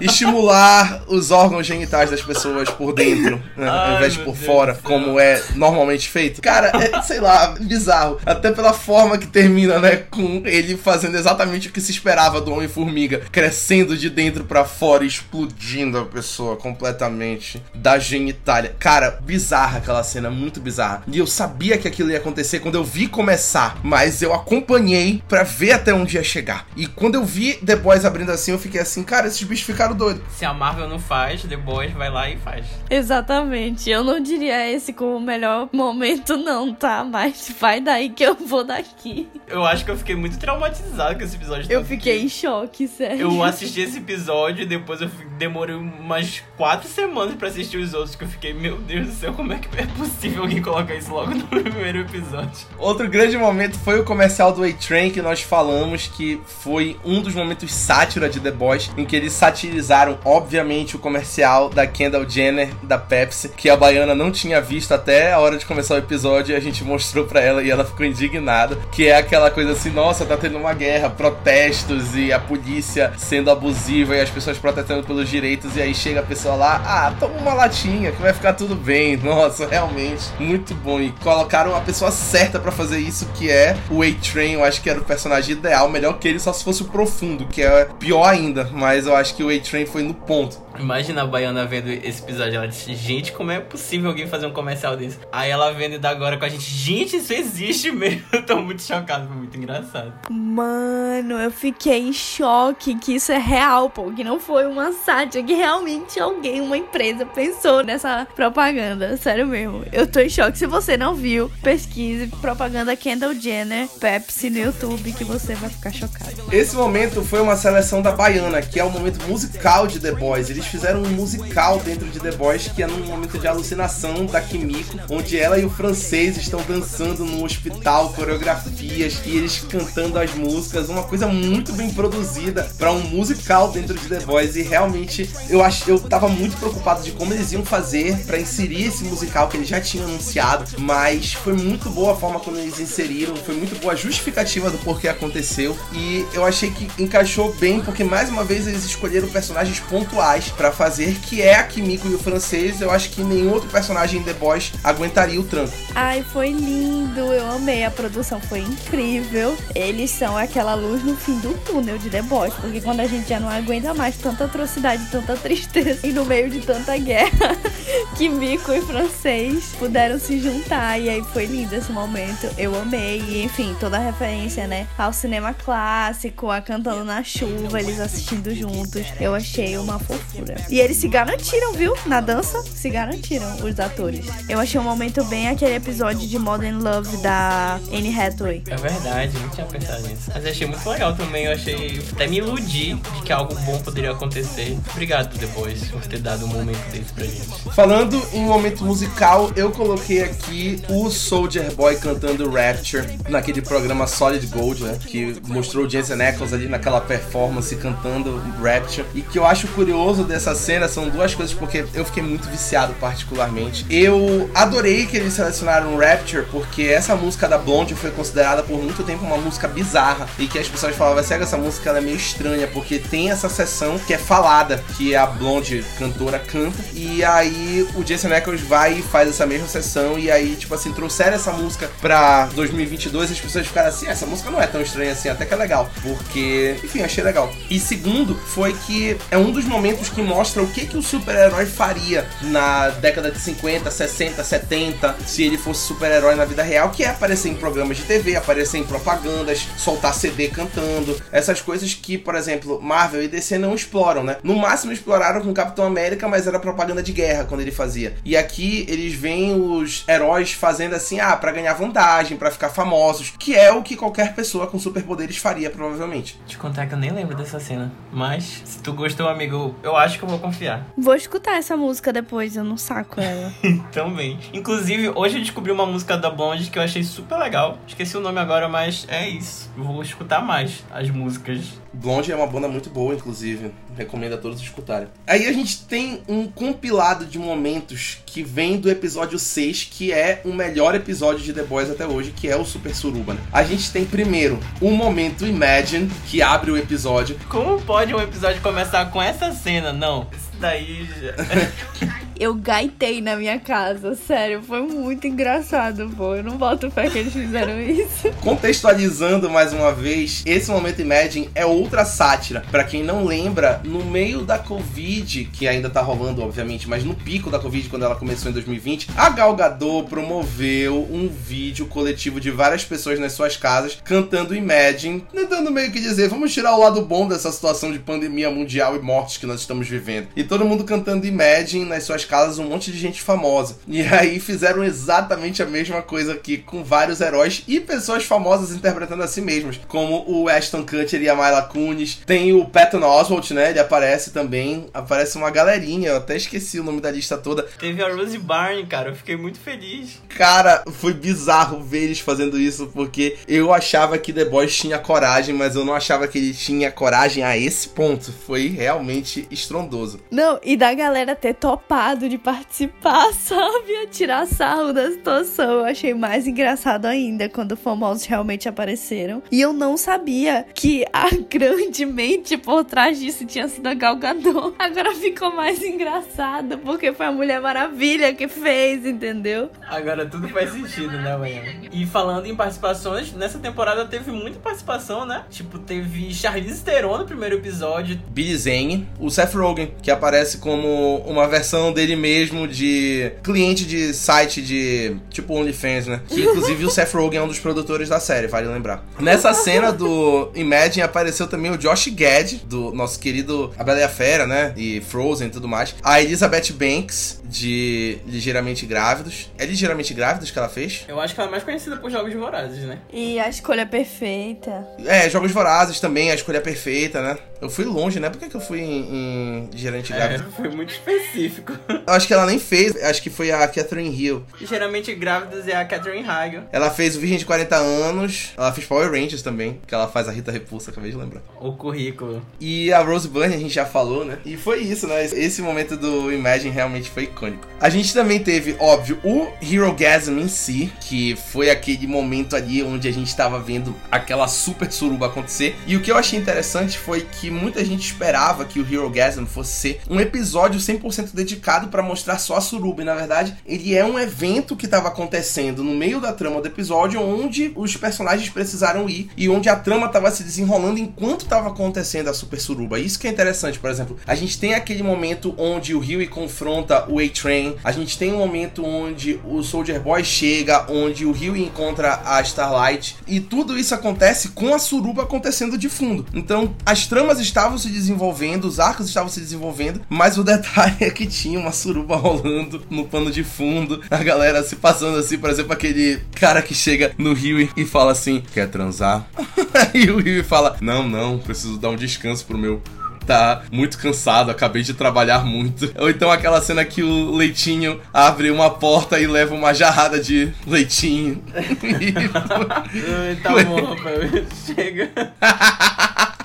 S1: Estimular os órgãos genitais das pessoas por dentro, né, ao invés de por Deus fora, como é normalmente feito. Cara, é, sei lá, bizarro. Até pela forma que termina, né, com ele fazendo exatamente o que se esperava do Homem-Formiga, crescendo de dentro para fora, explodindo a pessoa completamente da genitália. Cara, bizarra aquela cena, muito bizarra. E eu sabia que aquilo ia acontecer quando eu vi começar, mas eu acompanhei para ver até onde ia chegar. E quando eu vi The Boys abrindo abrindo assim, eu fiquei assim, cara, esses bichos ficaram doidos.
S3: Se a Marvel não faz, The Boys vai lá e faz.
S2: Exatamente. Eu não diria esse como o melhor momento, não, tá? Mas vai daí que eu vou daqui.
S3: Eu acho que eu fiquei muito traumatizado com esse episódio.
S2: Eu fiquei em choque, sério.
S3: Eu assisti esse episódio e depois eu demorei umas quatro semanas pra assistir os outros, que eu fiquei, meu Deus do céu, como é que é possível alguém colocar isso logo no primeiro episódio?
S1: Outro grande momento foi o comercial do A-Train que nós falamos que foi um dos momentos sátira sátira de The Boys, em que eles satirizaram, obviamente, o comercial da Kendall Jenner da Pepsi, que a baiana não tinha visto até a hora de começar o episódio e a gente mostrou para ela e ela ficou indignada, que é aquela coisa assim, nossa, tá tendo uma guerra, protestos e a polícia sendo abusiva e as pessoas protestando pelos direitos e aí chega a pessoa lá, ah, toma uma latinha que vai ficar tudo bem. Nossa, realmente, muito bom. E colocaram a pessoa certa para fazer isso, que é o A-Train, eu acho que era o personagem ideal, melhor que ele só se fosse o Profundo, que é pior ainda, mas eu acho que o A-Train foi no ponto.
S3: Imagina a Baiana vendo esse episódio. Ela disse: Gente, como é possível alguém fazer um comercial desse? Aí ela vendo da agora com a gente: Gente, isso existe mesmo. Eu tô muito chocado, foi muito engraçado.
S2: Mano, eu fiquei em choque que isso é real, pô. Que não foi uma sátira, que realmente alguém, uma empresa, pensou nessa propaganda. Sério mesmo. Eu tô em choque. Se você não viu, pesquise propaganda Kendall Jenner, Pepsi no YouTube, que você vai ficar chocado.
S1: Esse momento foi uma seleção da Baiana, que é o momento musical de The Boys. Eles fizeram um musical dentro de The Boys que é num momento de alucinação da Kimiko, onde ela e o francês estão dançando no hospital, coreografias e eles cantando as músicas, uma coisa muito bem produzida para um musical dentro de The Boys e realmente eu acho eu tava muito preocupado de como eles iam fazer para inserir esse musical que eles já tinham anunciado, mas foi muito boa a forma como eles inseriram, foi muito boa a justificativa do porquê aconteceu e eu achei que encaixou bem porque mais uma vez eles escolheram personagens pontuais para fazer, que é a Kimiko e o francês. Eu acho que nenhum outro personagem em The Boys aguentaria o tranco.
S2: Ai, foi lindo, eu amei, a produção foi incrível. Eles são aquela luz no fim do túnel de The Boys, porque quando a gente já não aguenta mais tanta atrocidade, tanta tristeza e no meio de tanta guerra, Kimiko e francês puderam se juntar e aí foi lindo esse momento. Eu amei, e enfim, toda a referência, né, ao cinema clássico, a cantando na chuva, eles assistindo juntos. Eu achei uma fofura. E eles se garantiram, viu? Na dança, se garantiram, os atores. Eu achei um momento bem aquele episódio de Modern Love da Anne Hathaway.
S3: É verdade, não tinha pensado nisso. Mas achei muito legal também. Eu achei. Até me iludi de que algo bom poderia acontecer. Obrigado, Boys, por ter dado um momento desse pra gente.
S1: Falando em momento musical, eu coloquei aqui o Soldier Boy cantando Rapture naquele programa Solid Gold, né? Que mostrou o Jensen Ackles ali naquela performance cantando Rapture. E que eu acho curioso dessa cena são duas coisas, porque eu fiquei muito viciado particularmente. Eu adorei que eles selecionaram Rapture, porque essa música da Blonde foi considerada por muito tempo uma música bizarra. E que as pessoas falavam, assim, essa música é meio estranha, porque tem essa sessão que é falada, que a Blonde cantora canta. E aí o Jason Ackles vai e faz essa mesma sessão. E aí, tipo assim, trouxeram essa música pra 2022 e as pessoas ficaram assim, essa música não é tão estranha assim, até que é legal. Porque, enfim, achei legal. E segundo, foi que é um dos momentos que mostra o que, que o super-herói faria na década de 50, 60, 70, se ele fosse super-herói na vida real, que é aparecer em programas de TV, aparecer em propagandas, soltar CD cantando, essas coisas que, por exemplo, Marvel e DC não exploram, né? No máximo exploraram com Capitão América, mas era propaganda de guerra quando ele fazia. E aqui eles veem os heróis fazendo assim, ah, para ganhar vantagem, para ficar famosos, que é o que qualquer pessoa com superpoderes faria, provavelmente.
S3: Te contar que eu nem lembro dessa cena, mas se tu gostou, amigo, eu acho que eu vou confiar.
S2: Vou escutar essa música depois, eu não saco ela.
S3: Também. Inclusive, hoje eu descobri uma música da Blonde que eu achei super legal. Esqueci o nome agora, mas é isso. Eu vou escutar mais as músicas.
S1: Blonde é uma banda muito boa, inclusive. Recomendo a todos escutarem. Aí a gente tem um compilado de momentos que vem do episódio 6, que é o melhor episódio de The Boys até hoje, que é o Super Suruba. Né? A gente tem primeiro o momento Imagine, que abre o episódio.
S3: Como pode um episódio começar com essa cena? Não, isso daí já...
S2: eu gaitei na minha casa, sério, foi muito engraçado, pô. Eu não boto fé que eles fizeram isso.
S1: Contextualizando mais uma vez, esse momento Imagine é outra sátira. Para quem não lembra, no meio da Covid, que ainda tá rolando, obviamente, mas no pico da Covid, quando ela começou em 2020, a Gal Gadot promoveu um vídeo coletivo de várias pessoas nas suas casas cantando Imagine, tentando meio que dizer, vamos tirar o lado bom dessa situação de pandemia mundial e mortes que nós estamos vivendo. E todo mundo cantando Imagine nas suas casas, um monte de gente famosa. E aí fizeram exatamente a mesma coisa aqui com vários heróis e pessoas famosas interpretando a si mesmos, como o Ashton Kutcher e a Myla Kunis. Tem o Patton Oswalt, né? Ele aparece também. Aparece uma galerinha, eu até esqueci o nome da lista toda.
S3: Teve a Rose Byrne, cara, eu fiquei muito feliz.
S1: Cara, foi bizarro ver eles fazendo isso, porque eu achava que The Boys tinha coragem, mas eu não achava que ele tinha coragem a esse ponto. Foi realmente estrondoso.
S2: Não, e da galera ter topado de participar, sabe? Tirar sarro da situação. Eu achei mais engraçado ainda quando famosos realmente apareceram. E eu não sabia que a grande mente por trás disso tinha sido a Gal Gadot. Agora ficou mais engraçado, porque foi a Mulher Maravilha que fez, entendeu?
S3: Agora tudo faz sentido, né, Baiana? E falando em participações, nessa temporada teve muita participação, né? Tipo, teve Charlize Theron no primeiro episódio.
S1: Billy Zane, o Seth Rogen, que aparece como uma versão dele mesmo de cliente de site de tipo OnlyFans, né? Que inclusive o Seth Rogen é um dos produtores da série, vale lembrar. Nessa cena do Imagine apareceu também o Josh Gad, do nosso querido A Bela e a Fera, né? E Frozen e tudo mais. A Elizabeth Banks, de Ligeiramente Grávidos. É Ligeiramente Grávidos que ela fez?
S3: Eu acho que ela é mais conhecida por Jogos Vorazes, né?
S2: E a escolha perfeita.
S1: É, Jogos Vorazes também, a escolha perfeita, né? Eu fui longe, né? Por que, que eu fui em, em Ligeiramente Grávidos?
S3: É, foi muito específico.
S1: Eu acho que ela nem fez, acho que foi a Catherine Hill.
S3: Ligeiramente Grávidos é a Catherine Heigl.
S1: Ela fez o Virgem de 40 anos, ela fez Power Rangers também, que ela faz a Rita Repulsa, acabei de lembrar.
S3: O currículo.
S1: E a Rose Byrne a gente já falou, né? E foi isso, né? Esse momento do Imagine realmente foi icônico. A gente também teve, óbvio, o Hero Gasm em si, que foi aquele momento ali onde a gente tava vendo aquela super suruba acontecer. E o que eu achei interessante foi que muita gente esperava que o Hero Gasm fosse ser um episódio 100% dedicado criado para mostrar só a suruba. Na verdade, ele é um evento que estava acontecendo no meio da trama do episódio, onde os personagens precisaram ir e onde a trama estava se desenrolando enquanto estava acontecendo a super suruba. Isso que é interessante, por exemplo. A gente tem aquele momento onde o Huey confronta o A-Train. A gente tem um momento onde o Soldier Boy chega, onde o Huey encontra a Starlight. E tudo isso acontece com a suruba acontecendo de fundo. Então, as tramas estavam se desenvolvendo, os arcos estavam se desenvolvendo, mas o detalhe é que tinha uma suruba rolando no pano de fundo, a galera se passando assim, por exemplo, aquele cara que chega no Rio e fala assim: Quer transar? e o Rio fala: Não, não, preciso dar um descanso pro meu tá muito cansado, acabei de trabalhar muito. Ou então aquela cena que o leitinho abre uma porta e leva uma jarrada de leitinho.
S3: Tá bom, rapaz. Chega.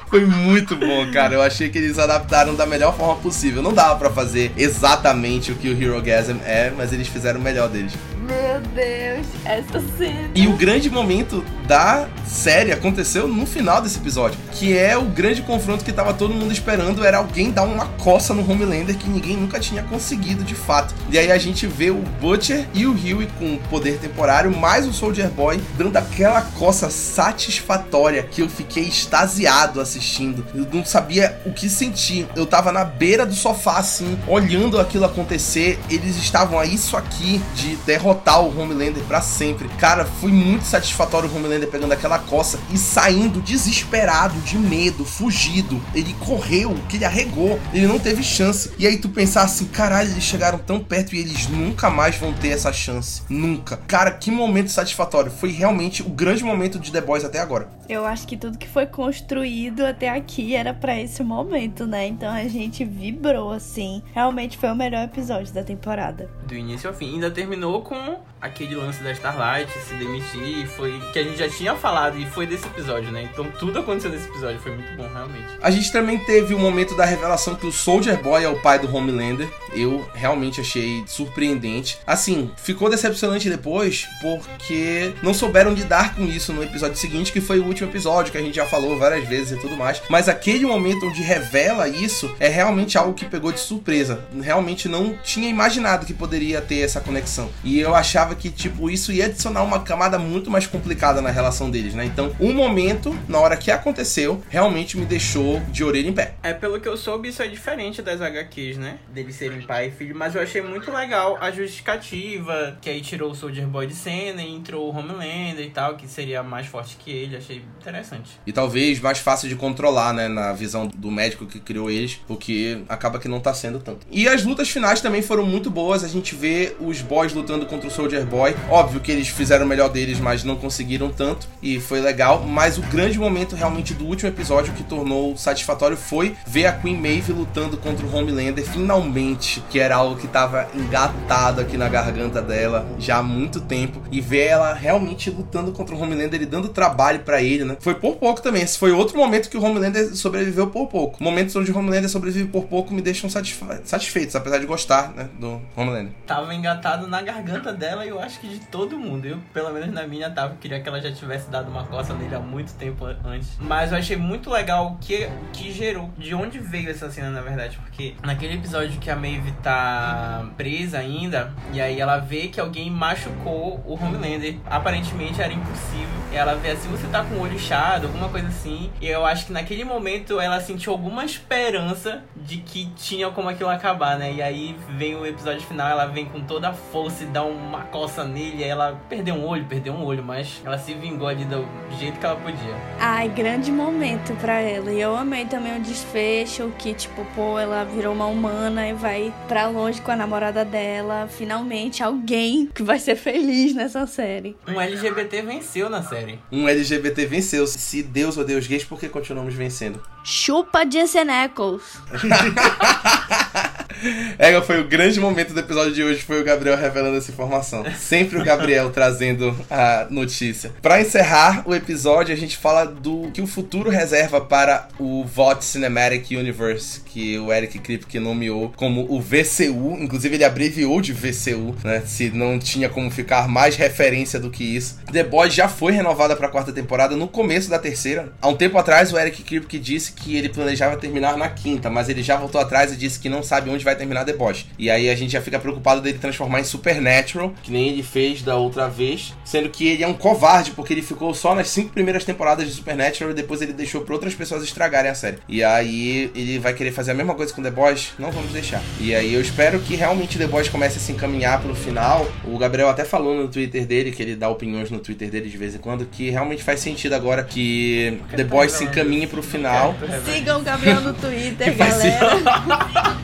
S1: Foi muito bom, cara. Eu achei que eles adaptaram da melhor forma possível. Não dava para fazer exatamente o que o Hero Gasm é, mas eles fizeram o melhor deles.
S2: Meu Deus, essa cena.
S1: E o grande momento da série aconteceu no final desse episódio, que é o grande confronto que tava todo mundo esperando, era alguém dar uma coça no Homelander que ninguém nunca tinha conseguido de fato. E aí a gente vê o Butcher e o Huey com poder temporário, mais o Soldier Boy dando aquela coça satisfatória que eu fiquei extasiado assistindo. Eu não sabia o que sentir. Eu tava na beira do sofá assim, olhando aquilo acontecer. Eles estavam a isso aqui de derrotar derrotar o Homelander para sempre. Cara, foi muito satisfatório o Homelander pegando aquela coça e saindo desesperado, de medo, fugido. Ele correu, que ele arregou, ele não teve chance. E aí tu pensar assim, caralho, eles chegaram tão perto e eles nunca mais vão ter essa chance. Nunca. Cara, que momento satisfatório. Foi realmente o grande momento de The Boys até agora.
S2: Eu acho que tudo que foi construído até aqui era para esse momento, né? Então a gente vibrou assim. Realmente foi o melhor episódio da temporada.
S3: Do início ao fim. Ainda terminou com aquele lance da Starlight se demitir, foi que a gente já tinha falado e foi desse episódio, né? Então tudo aconteceu nesse episódio, foi muito bom, realmente.
S1: A gente também teve o momento da revelação que o Soldier Boy é o pai do Homelander. Eu realmente achei surpreendente. Assim, ficou decepcionante depois porque não souberam lidar com isso no episódio seguinte, que foi o último episódio, que a gente já falou várias vezes e tudo mais. Mas aquele momento onde revela isso é realmente algo que pegou de surpresa. Realmente não tinha imaginado que poderia ter essa conexão. E eu achava que, tipo, isso ia adicionar uma camada muito mais complicada na relação deles, né? Então, um momento, na hora que aconteceu, realmente me deixou de orelha em pé.
S3: É, pelo que eu soube, isso é diferente das HQs, né? Deles serem pai e filho, mas eu achei muito legal a justificativa, que aí tirou o Soldier Boy de cena e entrou o Homelander e tal, que seria mais forte que ele, achei interessante.
S1: E talvez mais fácil de controlar, né, na visão do médico que criou eles, porque acaba que não tá sendo tanto. E as lutas finais também foram muito boas, a gente vê os boys lutando contra o Soldier Boy. Óbvio que eles fizeram o melhor deles, mas não conseguiram tanto e foi legal. Mas o grande momento realmente do último episódio que tornou satisfatório foi ver a Queen Maeve lutando contra o Homelander finalmente, que era algo que tava engatado aqui na garganta dela já há muito tempo e ver ela realmente lutando contra o Homelander e dando trabalho para ele, né? Foi por pouco também. Esse foi outro momento que o Homelander sobreviveu por pouco. Momentos onde o Homelander sobrevive por pouco me deixam satisfeitos, apesar de gostar, né, do Homelander.
S3: Tava engatado na garganta dela eu acho que de todo mundo. Eu, pelo menos na minha, tava, queria que ela já tivesse dado uma coça nele há muito tempo antes. Mas eu achei muito legal o que, que gerou, de onde veio essa cena, na verdade. Porque naquele episódio que a Maeve tá presa ainda, e aí ela vê que alguém machucou o Homelander. Aparentemente era impossível. Ela vê assim, você tá com o olho inchado, alguma coisa assim. E eu acho que naquele momento ela sentiu alguma esperança de que tinha como aquilo acabar, né? E aí vem o episódio final, ela vem com toda a força e dá uma coça nele. Aí ela perdeu um olho, perdeu um olho, mas ela se vingou ali do jeito que ela podia.
S2: Ai, grande momento pra ela. E eu amei também o desfecho, que tipo, pô, ela virou uma humana e vai pra longe com a namorada dela. Finalmente, alguém que vai ser feliz nessa série.
S3: Um LGBT venceu na série.
S1: Um LGBT venceu. Se Deus odeia os gays, por que continuamos vencendo?
S2: Chupa Jensen Ackles.
S1: É, foi o grande momento do episódio de hoje, foi o Gabriel revelando essa informação. Sempre o Gabriel trazendo a notícia. Para encerrar o episódio, a gente fala do que o futuro reserva para o VOT Cinematic Universe, que o Eric Kripke nomeou como o VCU. Inclusive, ele abreviou de VCU, né? Se não tinha como ficar mais referência do que isso. The Boys já foi renovada para a quarta temporada no começo da terceira. Há um tempo atrás, o Eric Kripke disse que ele planejava terminar na quinta, mas ele já voltou atrás e disse que não sabe onde vai vai terminar The Boys. E aí a gente já fica preocupado dele transformar em Supernatural, que nem ele fez da outra vez, sendo que ele é um covarde, porque ele ficou só nas cinco primeiras temporadas de Supernatural e depois ele deixou pra outras pessoas estragarem a série. E aí ele vai querer fazer a mesma coisa com The Boys? Não vamos deixar. E aí eu espero que realmente The Boys comece a se encaminhar pro final. O Gabriel até falou no Twitter dele, que ele dá opiniões no Twitter dele de vez em quando, que realmente faz sentido agora que The Boys se encaminhe pro final.
S2: Sigam o Gabriel no Twitter, galera.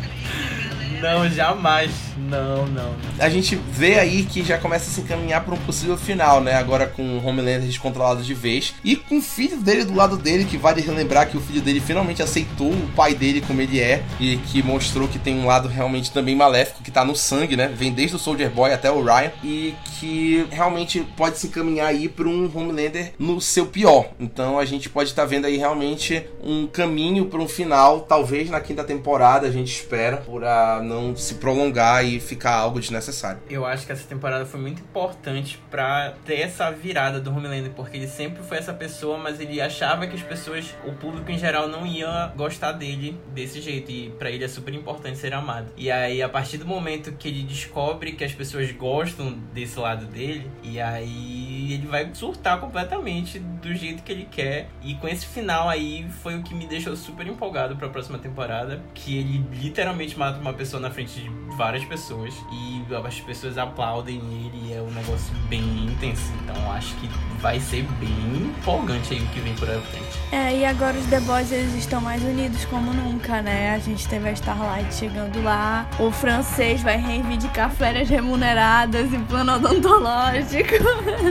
S3: Não, jamais. Não, não.
S1: A gente vê aí que já começa a se encaminhar para um possível final, né? Agora com o Homelander descontrolado de vez. E com o filho dele do lado dele, que vale relembrar que o filho dele finalmente aceitou o pai dele como ele é. E que mostrou que tem um lado realmente também maléfico, que tá no sangue, né? Vem desde o Soldier Boy até o Ryan. E que realmente pode se encaminhar aí para um Homelander no seu pior. Então a gente pode estar tá vendo aí realmente um caminho para um final, talvez na quinta temporada, a gente espera, para não se prolongar e ficar algo desnecessário.
S3: Eu acho que essa temporada foi muito importante para ter essa virada do Homelander, porque ele sempre foi essa pessoa, mas ele achava que as pessoas, o público em geral, não ia gostar dele desse jeito. E para ele é super importante ser amado. E aí, a partir do momento que ele descobre que as pessoas gostam desse lado dele, e aí ele vai surtar completamente do jeito que ele quer. E com esse final aí foi o que me deixou super empolgado para a próxima temporada, que ele literalmente mata uma pessoa na frente de várias pessoas e as pessoas aplaudem ele e é um negócio bem intenso. Então acho que vai ser bem empolgante aí o que vem por aí frente.
S2: É, e agora os The Boys eles estão mais unidos como nunca, né? A gente teve a Starlight chegando lá, o francês vai reivindicar férias remuneradas e plano odontológico.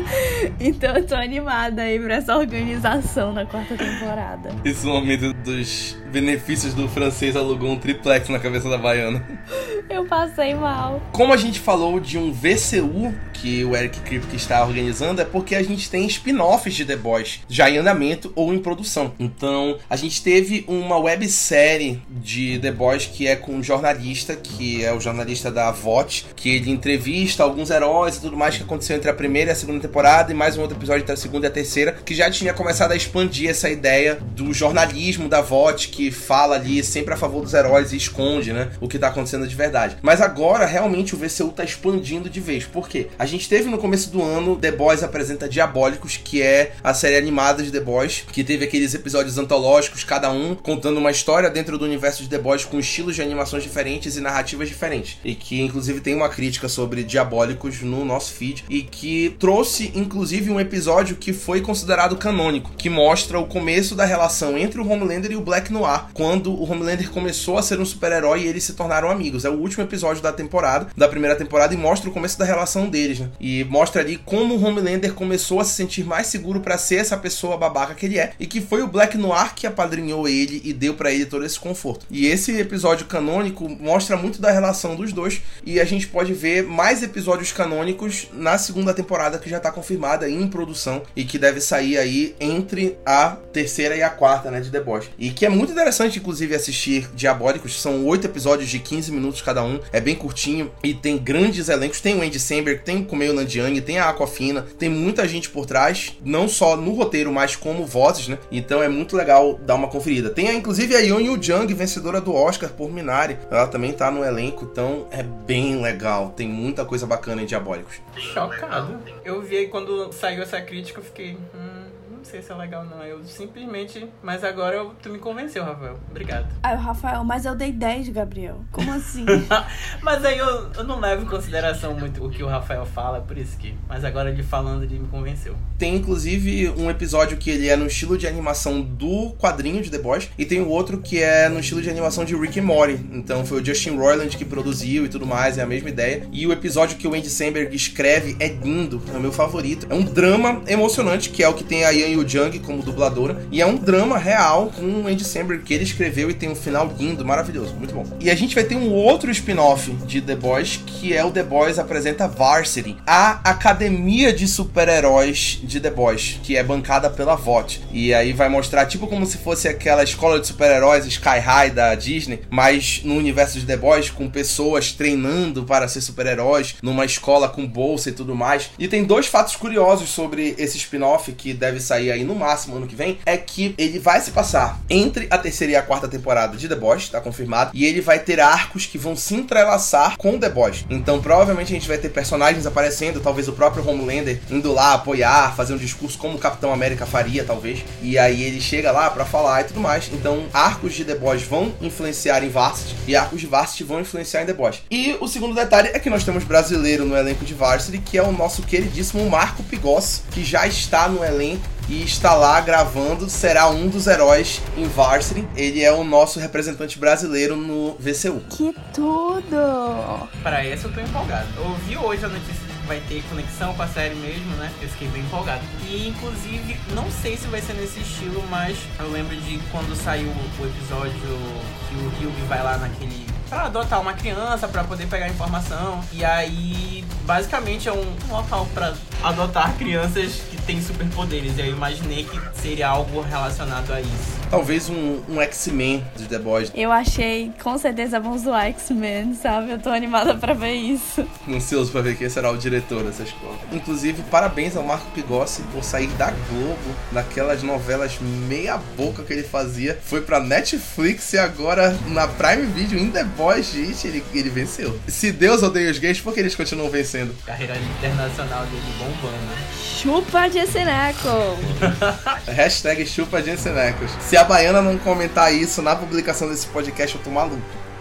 S2: então eu tô animada aí pra essa organização na quarta temporada.
S1: Esse momento dos benefícios do francês alugou um triplex na cabeça da baiana.
S2: Eu passei mal.
S1: Como a gente falou de um VCU que o Eric Kripke está organizando, é porque a gente tem spin-offs de The Boys já em andamento ou em produção. Então, a gente teve uma websérie de The Boys que é com um jornalista, que é o jornalista da VOT, que ele entrevista alguns heróis e tudo mais que aconteceu entre a primeira e a segunda temporada, e mais um outro episódio entre a segunda e a terceira, que já tinha começado a expandir essa ideia do jornalismo da VOT, que fala ali sempre a favor dos heróis e esconde, né, o que tá acontecendo de verdade. Mas agora, realmente, o VCU tá expandindo de vez. Por quê? A gente teve no começo do ano The Boys apresenta Diabólicos, que é a série animada de The Boys, que teve aqueles episódios antológicos, cada um contando uma história dentro do universo de The Boys com estilos de animações diferentes e narrativas diferentes. E que inclusive tem uma crítica sobre Diabólicos no nosso feed e que trouxe inclusive um episódio que foi considerado canônico, que mostra o começo da relação entre o Homelander e o Black Noir, quando o Homelander começou a ser um super-herói e eles se tornaram amigos. É o último episódio da temporada, da primeira temporada e mostra o começo da relação deles, né? E mostra ali como o Homelander começou a se sentir mais seguro para ser essa pessoa babaca que ele é e que foi o Black Noir que apadrinhou ele e deu para ele todo esse conforto. E esse episódio canônico mostra muito da relação dos dois e a gente pode ver mais episódios canônicos na segunda temporada que já tá confirmada em produção e que deve sair aí entre a terceira e a quarta, né, de The Boys. E que é muito interessante inclusive assistir Diabólicos, são oito episódios de 15 minutos cada um, é bem curtinho e tem grandes elencos, tem o Andy Samberg, tem o Kumail Nanjiani, tem a Aquafina, tem muita gente por trás, não só no roteiro, mas como vozes, né? Então é muito legal dar uma conferida. Tem inclusive a Yeon Yu Jung, vencedora do Oscar por Minari. Ela também tá no elenco, então é bem legal. Tem muita coisa bacana em Diabólicos.
S3: Chocado. Eu vi aí quando saiu essa crítica, eu fiquei. Hum sei se é legal não. Eu simplesmente. Mas agora eu, tu me convenceu, Rafael. Obrigado.
S2: Ah, Rafael, mas eu dei 10, Gabriel. Como assim?
S3: mas aí eu, eu não levo em consideração muito o que o Rafael fala, por isso que. Mas agora ele falando, ele me convenceu.
S1: Tem inclusive um episódio que ele é no estilo de animação do quadrinho de The Boys, e tem o outro que é no estilo de animação de Rick and Morty. Então foi o Justin Roiland que produziu e tudo mais, é a mesma ideia. E o episódio que o Andy Samberg escreve é lindo, é o meu favorito. É um drama emocionante, que é o que tem a Ian Jung como dubladora. E é um drama real com o Andy Samberg que ele escreveu e tem um final lindo, maravilhoso, muito bom. E a gente vai ter um outro spin-off de The Boys, que é o The Boys apresenta Varsity, a academia de super-heróis de The Boys, que é bancada pela VOT. E aí vai mostrar tipo como se fosse aquela escola de super-heróis Sky High da Disney, mas no universo de The Boys com pessoas treinando para ser super-heróis numa escola com bolsa e tudo mais. E tem dois fatos curiosos sobre esse spin-off que deve sair sair aí no máximo ano que vem, é que ele vai se passar entre a terceira e a quarta temporada de The Boys, tá confirmado, e ele vai ter arcos que vão se entrelaçar com The Boys. Então, provavelmente a gente vai ter personagens aparecendo, talvez o próprio Homelander indo lá apoiar, fazer um discurso como o Capitão América faria, talvez. E aí ele chega lá para falar e tudo mais. Então, arcos de The Boys vão influenciar em Varsity e arcos de Varsity vão influenciar em The Boys. E o segundo detalhe é que nós temos brasileiro no elenco de Varsity, que é o nosso queridíssimo Marco Pigossi, que já está no elenco e está lá gravando, será um dos heróis em Varsity. Ele é o nosso representante brasileiro no VCU.
S2: Que tudo!
S3: Para esse eu tô empolgado. Eu ouvi hoje a notícia de que vai ter conexão com a série mesmo, né? Eu fiquei bem empolgado. E inclusive, não sei se vai ser nesse estilo, mas eu lembro de quando saiu o episódio que o Hugh vai lá naquele para adotar uma criança para poder pegar informação. E aí, basicamente é um local para adotar crianças que têm superpoderes. E eu imaginei que seria algo relacionado a isso.
S1: Talvez um, um X-Men de The Boys.
S2: Eu achei, com certeza vamos zoar X-Men, sabe? Eu tô animada pra ver isso.
S1: Ansioso pra ver quem será o diretor dessa escola. Inclusive, parabéns ao Marco Pigossi por sair da Globo, daquelas novelas meia boca que ele fazia. Foi pra Netflix e agora na Prime Video em The Boys, gente, ele, ele venceu. Se Deus odeia os gays, por que eles continuam vencendo?
S3: Carreira internacional dele bombando.
S2: Chupa de Sineco!
S1: Hashtag chupa Jensenecos. Se a Baiana não comentar isso na publicação desse podcast, eu tô maluco.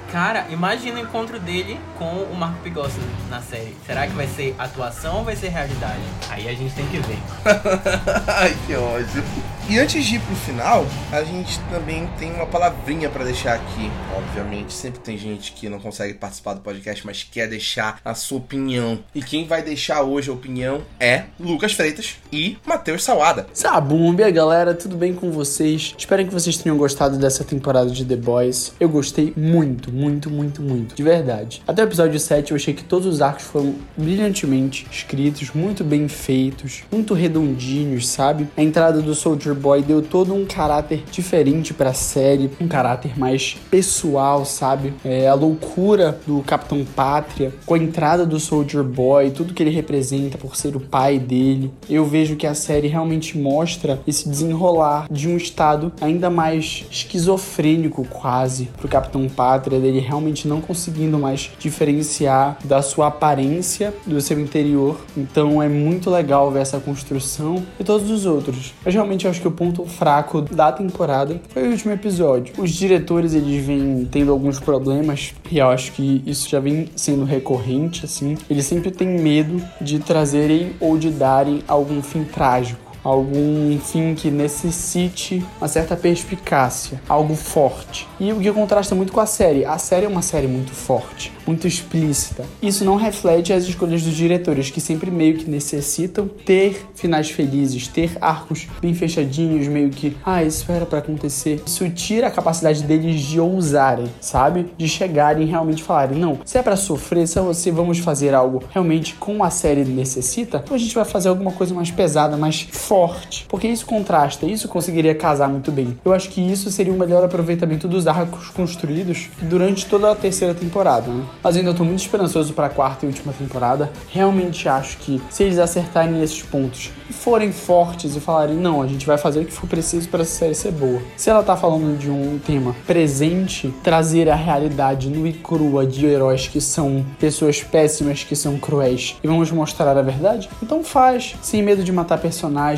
S3: Cara, imagina o encontro dele com o Marco Pigossi na série. Será que vai ser atuação ou vai ser realidade? Aí a gente tem que ver.
S1: Ai, que ódio. E antes de ir pro final, a gente também tem uma palavrinha pra deixar aqui. Obviamente, sempre tem gente que não consegue participar do podcast, mas quer deixar a sua opinião. E quem vai deixar hoje a opinião é Lucas Freitas e Matheus Salada.
S4: Sabumba, galera, tudo bem com vocês? Espero que vocês tenham gostado dessa temporada de The Boys. Eu gostei muito, muito, muito, muito. De verdade. Até o episódio 7 eu achei que todos os arcos foram brilhantemente escritos, muito bem feitos, muito redondinhos, sabe? A entrada do Soldier Boy deu todo um caráter diferente pra série, um caráter mais pessoal, sabe? É, a loucura do Capitão Pátria, com a entrada do Soldier Boy, tudo que ele representa por ser o pai dele. Eu vejo que a série realmente mostra esse desenrolar de um estado ainda mais esquizofrênico, quase, pro Capitão Pátria, dele realmente não conseguindo mais diferenciar da sua aparência do seu interior. Então é muito legal ver essa construção e todos os outros. Mas realmente acho que o ponto fraco da temporada foi o último episódio. Os diretores eles vêm tendo alguns problemas e eu acho que isso já vem sendo recorrente assim. Eles sempre têm medo de trazerem ou de darem algum fim trágico algum fim que necessite uma certa perspicácia, algo forte. E o que contrasta muito com a série. A série é uma série muito forte, muito explícita. Isso não reflete as escolhas dos diretores, que sempre meio que necessitam ter finais felizes, ter arcos bem fechadinhos, meio que, ah, isso era para acontecer. Isso tira a capacidade deles de ousarem, sabe? De chegarem e realmente falarem, não, se é para sofrer, se é você vamos fazer algo realmente com a série necessita, então a gente vai fazer alguma coisa mais pesada, mais forte, porque isso contrasta, isso conseguiria casar muito bem. Eu acho que isso seria o melhor aproveitamento dos arcos construídos durante toda a terceira temporada, né? Mas ainda tô muito esperançoso para a quarta e última temporada. Realmente acho que se eles acertarem esses pontos e forem fortes e falarem, não, a gente vai fazer o que for preciso para essa série ser boa. Se ela tá falando de um tema presente, trazer a realidade nua e crua de heróis que são pessoas péssimas, que são cruéis, e vamos mostrar a verdade, então faz, sem medo de matar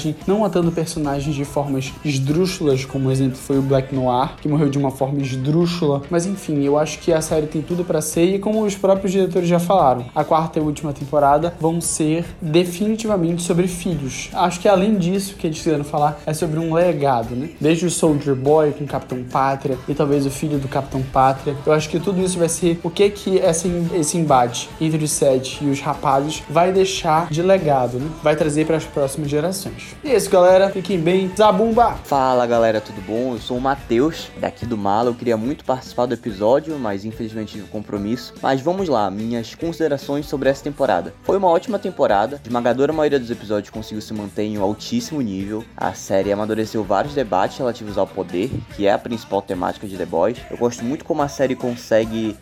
S4: personagem, não matando personagens de formas esdrúxulas, como o exemplo foi o Black Noir, que morreu de uma forma esdrúxula. Mas enfim, eu acho que a série tem tudo para ser, e como os próprios diretores já falaram, a quarta e última temporada vão ser definitivamente sobre filhos. Acho que além disso, que eles quiseram falar é sobre um legado, né? Desde o Soldier Boy com o Capitão Pátria e talvez o filho do Capitão Pátria. Eu acho que tudo isso vai ser o que que essa, esse embate entre os sete e os rapazes vai deixar de legado, né? Vai trazer para as próximas gerações. E é isso, galera. Fiquem bem. Zabumba!
S5: Fala galera, tudo bom? Eu sou o Matheus, daqui do Mala. Eu queria muito participar do episódio, mas infelizmente tive um compromisso. Mas vamos lá, minhas considerações sobre essa temporada. Foi uma ótima temporada, a esmagadora maioria dos episódios conseguiu se manter em um altíssimo nível. A série amadureceu vários debates relativos ao poder, que é a principal temática de The Boys. Eu gosto muito como a série consegue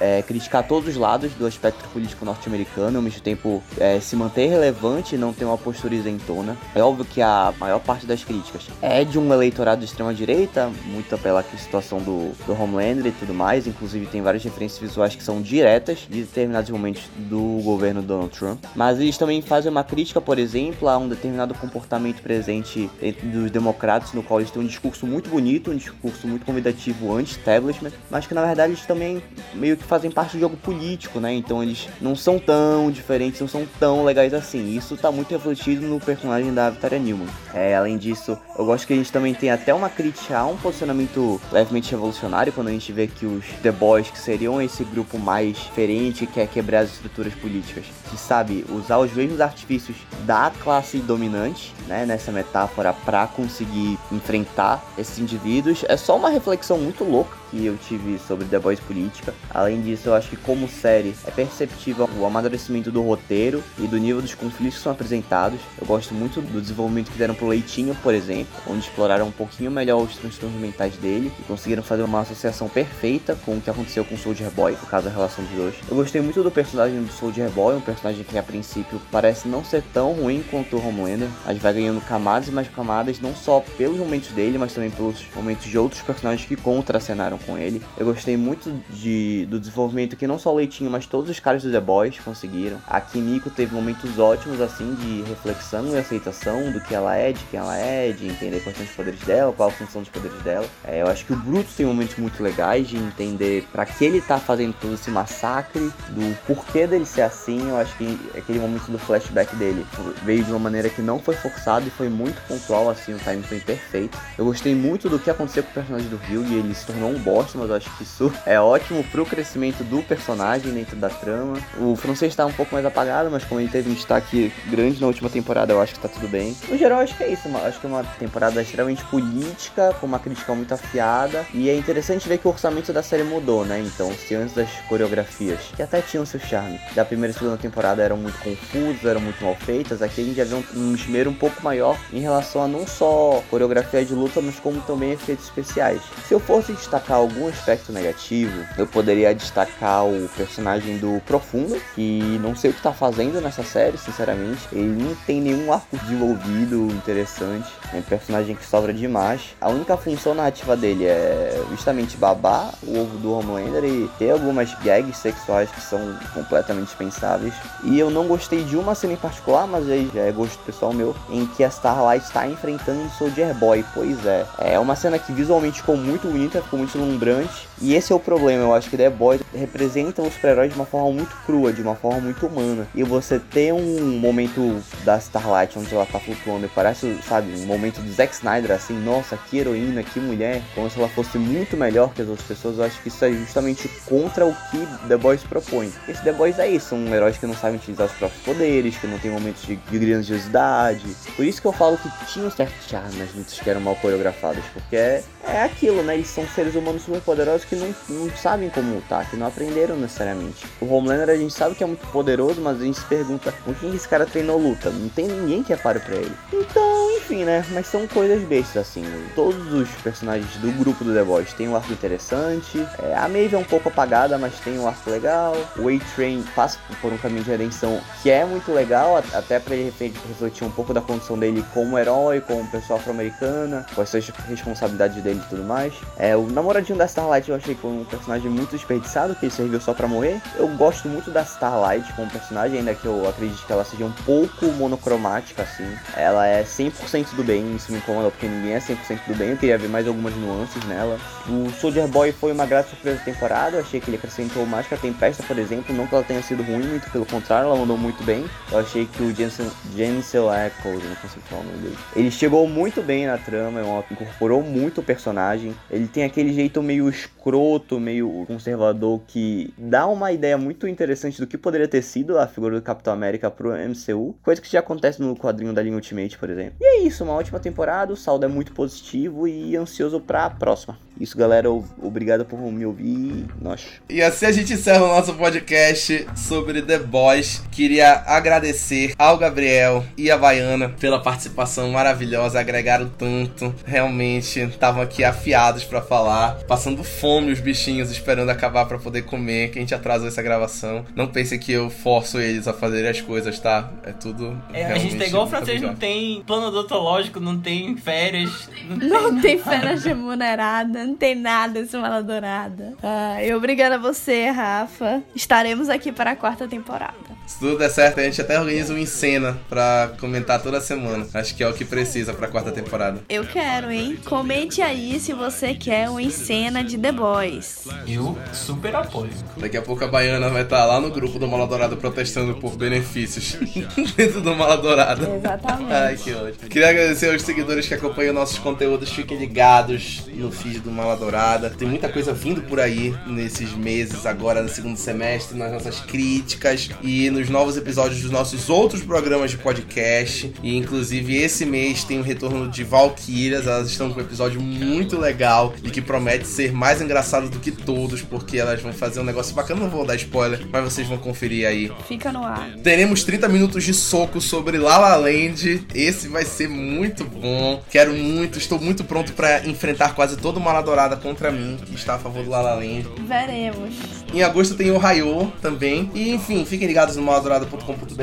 S5: é, criticar todos os lados do aspecto político norte-americano, ao mesmo tempo é, se manter relevante e não ter uma postura isentona. É óbvio que a maior parte das críticas é de um eleitorado de extrema direita, muito pela situação do, do Homelander e tudo mais, inclusive tem várias referências visuais que são diretas de determinados momentos do governo Donald Trump, mas eles também fazem uma crítica, por exemplo, a um determinado comportamento presente dos democratas, no qual eles têm um discurso muito bonito, um discurso muito convidativo anti-establishment, mas que na verdade eles também meio que fazem parte do jogo político, né? Então eles não são tão diferentes, não são tão legais assim. Isso tá muito refletido no personagem da Victoria Newman. É, além disso, eu gosto que a gente também tem até uma crítica a um posicionamento levemente revolucionário quando a gente vê que os The Boys, que seriam esse grupo mais diferente, quer quebrar as estruturas políticas, que sabe usar os mesmos artifícios da classe dominante, né, nessa metáfora, para conseguir enfrentar esses indivíduos, é só uma reflexão muito louca que eu tive sobre The Boys Política. Além disso, eu acho que como série é perceptível o amadurecimento do roteiro e do nível dos conflitos que são apresentados. Eu gosto muito do desenvolvimento que deram pro Leitinho, por exemplo, onde exploraram um pouquinho melhor os transtornos mentais dele e conseguiram fazer uma associação perfeita com o que aconteceu com Soldier Boy, no caso a relação dos dois. Eu gostei muito do personagem do Soldier Boy, um personagem que a princípio parece não ser tão ruim quanto o Homelander, mas vai ganhando camadas e mais camadas, não só pelos momentos dele, mas também pelos momentos de outros personagens que contracenaram com ele. Eu gostei muito de, do desenvolvimento que não só o Leitinho, mas todos os caras do The Boys conseguiram. A Kimiko teve momentos ótimos, assim, de reflexão e aceitação do que ela é, de quem ela é, de entender quais são os poderes dela, qual a função dos poderes dela. É, eu acho que o Bruto tem momentos muito legais de entender para que ele tá fazendo todo esse massacre, do porquê dele ser assim. Eu acho que aquele momento do flashback dele veio de uma maneira que não foi forçado e foi muito pontual, assim, o timing foi perfeito. Eu gostei muito do que aconteceu com o personagem do Rio e ele se tornou um bosta, mas eu acho que isso é ótimo pro crescimento do personagem dentro da trama. O francês tá um pouco mais apagado, mas como ele teve um destaque grande na última temporada, eu acho que tá tudo bem. No geral, acho que é isso. Acho que é uma temporada extremamente política, com uma crítica muito afiada. E é interessante ver que o orçamento da série mudou, né? Então, se antes das coreografias, que até tinham seu charme, da primeira e segunda temporada eram muito confusas, eram muito mal feitas, aqui a gente já vê um, um esmero um pouco maior em relação a não só coreografia de luta, mas como também efeitos especiais. Se eu fosse destacar algum aspecto negativo, eu poderia destacar o personagem do Profundo, que não sei o que tá fazendo nessa série, sinceramente. Ele não tem nenhum arco desenvolvido interessante. É um personagem que sobra demais. A única função narrativa dele é justamente babar o ovo do Homelander e ter algumas gags sexuais que são completamente dispensáveis. E eu não gostei de uma cena em particular, mas aí já é gosto pessoal meu, em que a Starlight está enfrentando o Soldier Boy. Pois é, é uma cena que visualmente ficou muito bonita, ficou muito lumbrante. E esse é o problema, eu acho que The Boys representa os super-heróis de uma forma muito crua, de uma forma muito humana. E você ter um momento da Starlight onde ela tá flutuando e parece, sabe, um momento do Zack Snyder assim, nossa, que heroína, que mulher, como se ela fosse muito melhor que as outras pessoas, eu acho que isso é justamente contra o que The Boys propõe. Esse The Boys é isso, são heróis que não sabem utilizar os próprios poderes, que não tem momentos de, de grandiosidade. Por isso que eu falo que tinha um certo charme nas lutas que eram mal coreografadas, porque é, é aquilo, né? Eles são seres humanos super poderosos que não, não sabem como lutar, que não aprenderam necessariamente. O Homelander a gente sabe que é muito poderoso, mas a gente se pergunta com quem esse cara treinou luta? Não tem ninguém que é páreo pra ele. Então, enfim, né? Mas são coisas bestas, assim. Todos os personagens do grupo do The Boys têm um arco interessante. É, a Maeve é um pouco apagada, mas tem um arco legal. O A-Train passa por um caminho de redenção que é muito legal, até pra ele refletir um pouco da condição dele como herói, como pessoa afro-americana, com as suas responsabilidades dele e tudo mais. É, o namoradinho da Starlight eu achei foi um personagem muito desperdiçado, que ele serviu só pra morrer. Eu gosto muito da Starlight como personagem, ainda que eu acredite que ela seja um pouco monocromática, assim. Ela é 100% do bem, isso me incomoda porque ninguém é 100% do bem, eu queria ver mais algumas nuances nela. O Soldier Boy foi uma grata surpresa da temporada, eu achei que ele acrescentou mais que a Tempesta, por exemplo, não que ela tenha sido ruim, muito pelo contrário, ela mandou muito bem. Eu achei que o Jensen, Jensen Ackles, não consigo falar o nome dele, ele chegou muito bem na trama, incorporou muito o personagem, ele tem aquele jeito meio escroto, meio conservador, que dá uma ideia muito interessante do que poderia ter sido a figura do Capitão América pro MCU, coisa que já acontece no quadrinho da linha Ultimate, por exemplo. E é isso, uma ótima temporada, o saldo é muito positivo e ansioso pra próxima. Isso, galera. Obrigado por me ouvir. Nossa.
S1: E assim a gente encerra o nosso podcast sobre The Boys. Queria agradecer ao Gabriel e a Baiana pela participação maravilhosa. Agregaram tanto. Realmente estavam aqui afiados para falar. Passando fome os bichinhos esperando acabar para poder comer. Que a gente atrasou essa gravação. Não pense que eu forço eles a fazerem as coisas, tá? É tudo.
S3: É, a gente tá igual o francês, não tem plano odontológico, não tem férias.
S2: Não tem, não tem férias remuneradas, tem nada esse maladourada. Ah, e obrigado a você, Rafa. Estaremos aqui para a quarta temporada.
S1: Se tudo der certo, a gente até organiza um encena pra comentar toda semana. Acho que é o que precisa pra quarta temporada.
S2: Eu quero, hein? Comente aí se você quer um encena de The Boys.
S3: Eu super apoio.
S1: Daqui a pouco a Baiana vai estar lá no grupo do Maladourado protestando por benefícios dentro do Maladourado.
S2: Exatamente.
S1: Ai, que ótimo. Queria agradecer aos seguidores que acompanham nossos conteúdos. Fiquem ligados no feed do Maladourada. Tem muita coisa vindo por aí nesses meses, agora no segundo semestre, nas nossas críticas e nos novos episódios dos nossos outros programas de podcast. E inclusive esse mês tem o retorno de Valkyrias. Elas estão com um episódio muito legal e que promete ser mais engraçado do que todos, porque elas vão fazer um negócio bacana. Não vou dar spoiler, mas vocês vão conferir aí.
S2: Fica no ar.
S1: Teremos 30 minutos de soco sobre La La Land. Esse vai ser muito bom. Quero muito, estou muito pronto para enfrentar quase toda uma dourada contra mim, que está a favor do La La Land.
S2: Veremos.
S1: Em agosto tem o Rayo também. E enfim, fiquem ligados no maladourada.com.br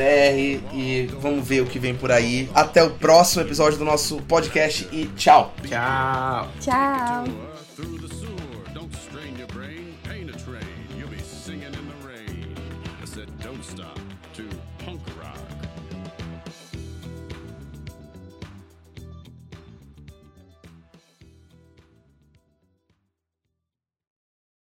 S1: e vamos ver o que vem por aí. Até o próximo episódio do nosso podcast e tchau.
S3: Tchau.
S2: Tchau.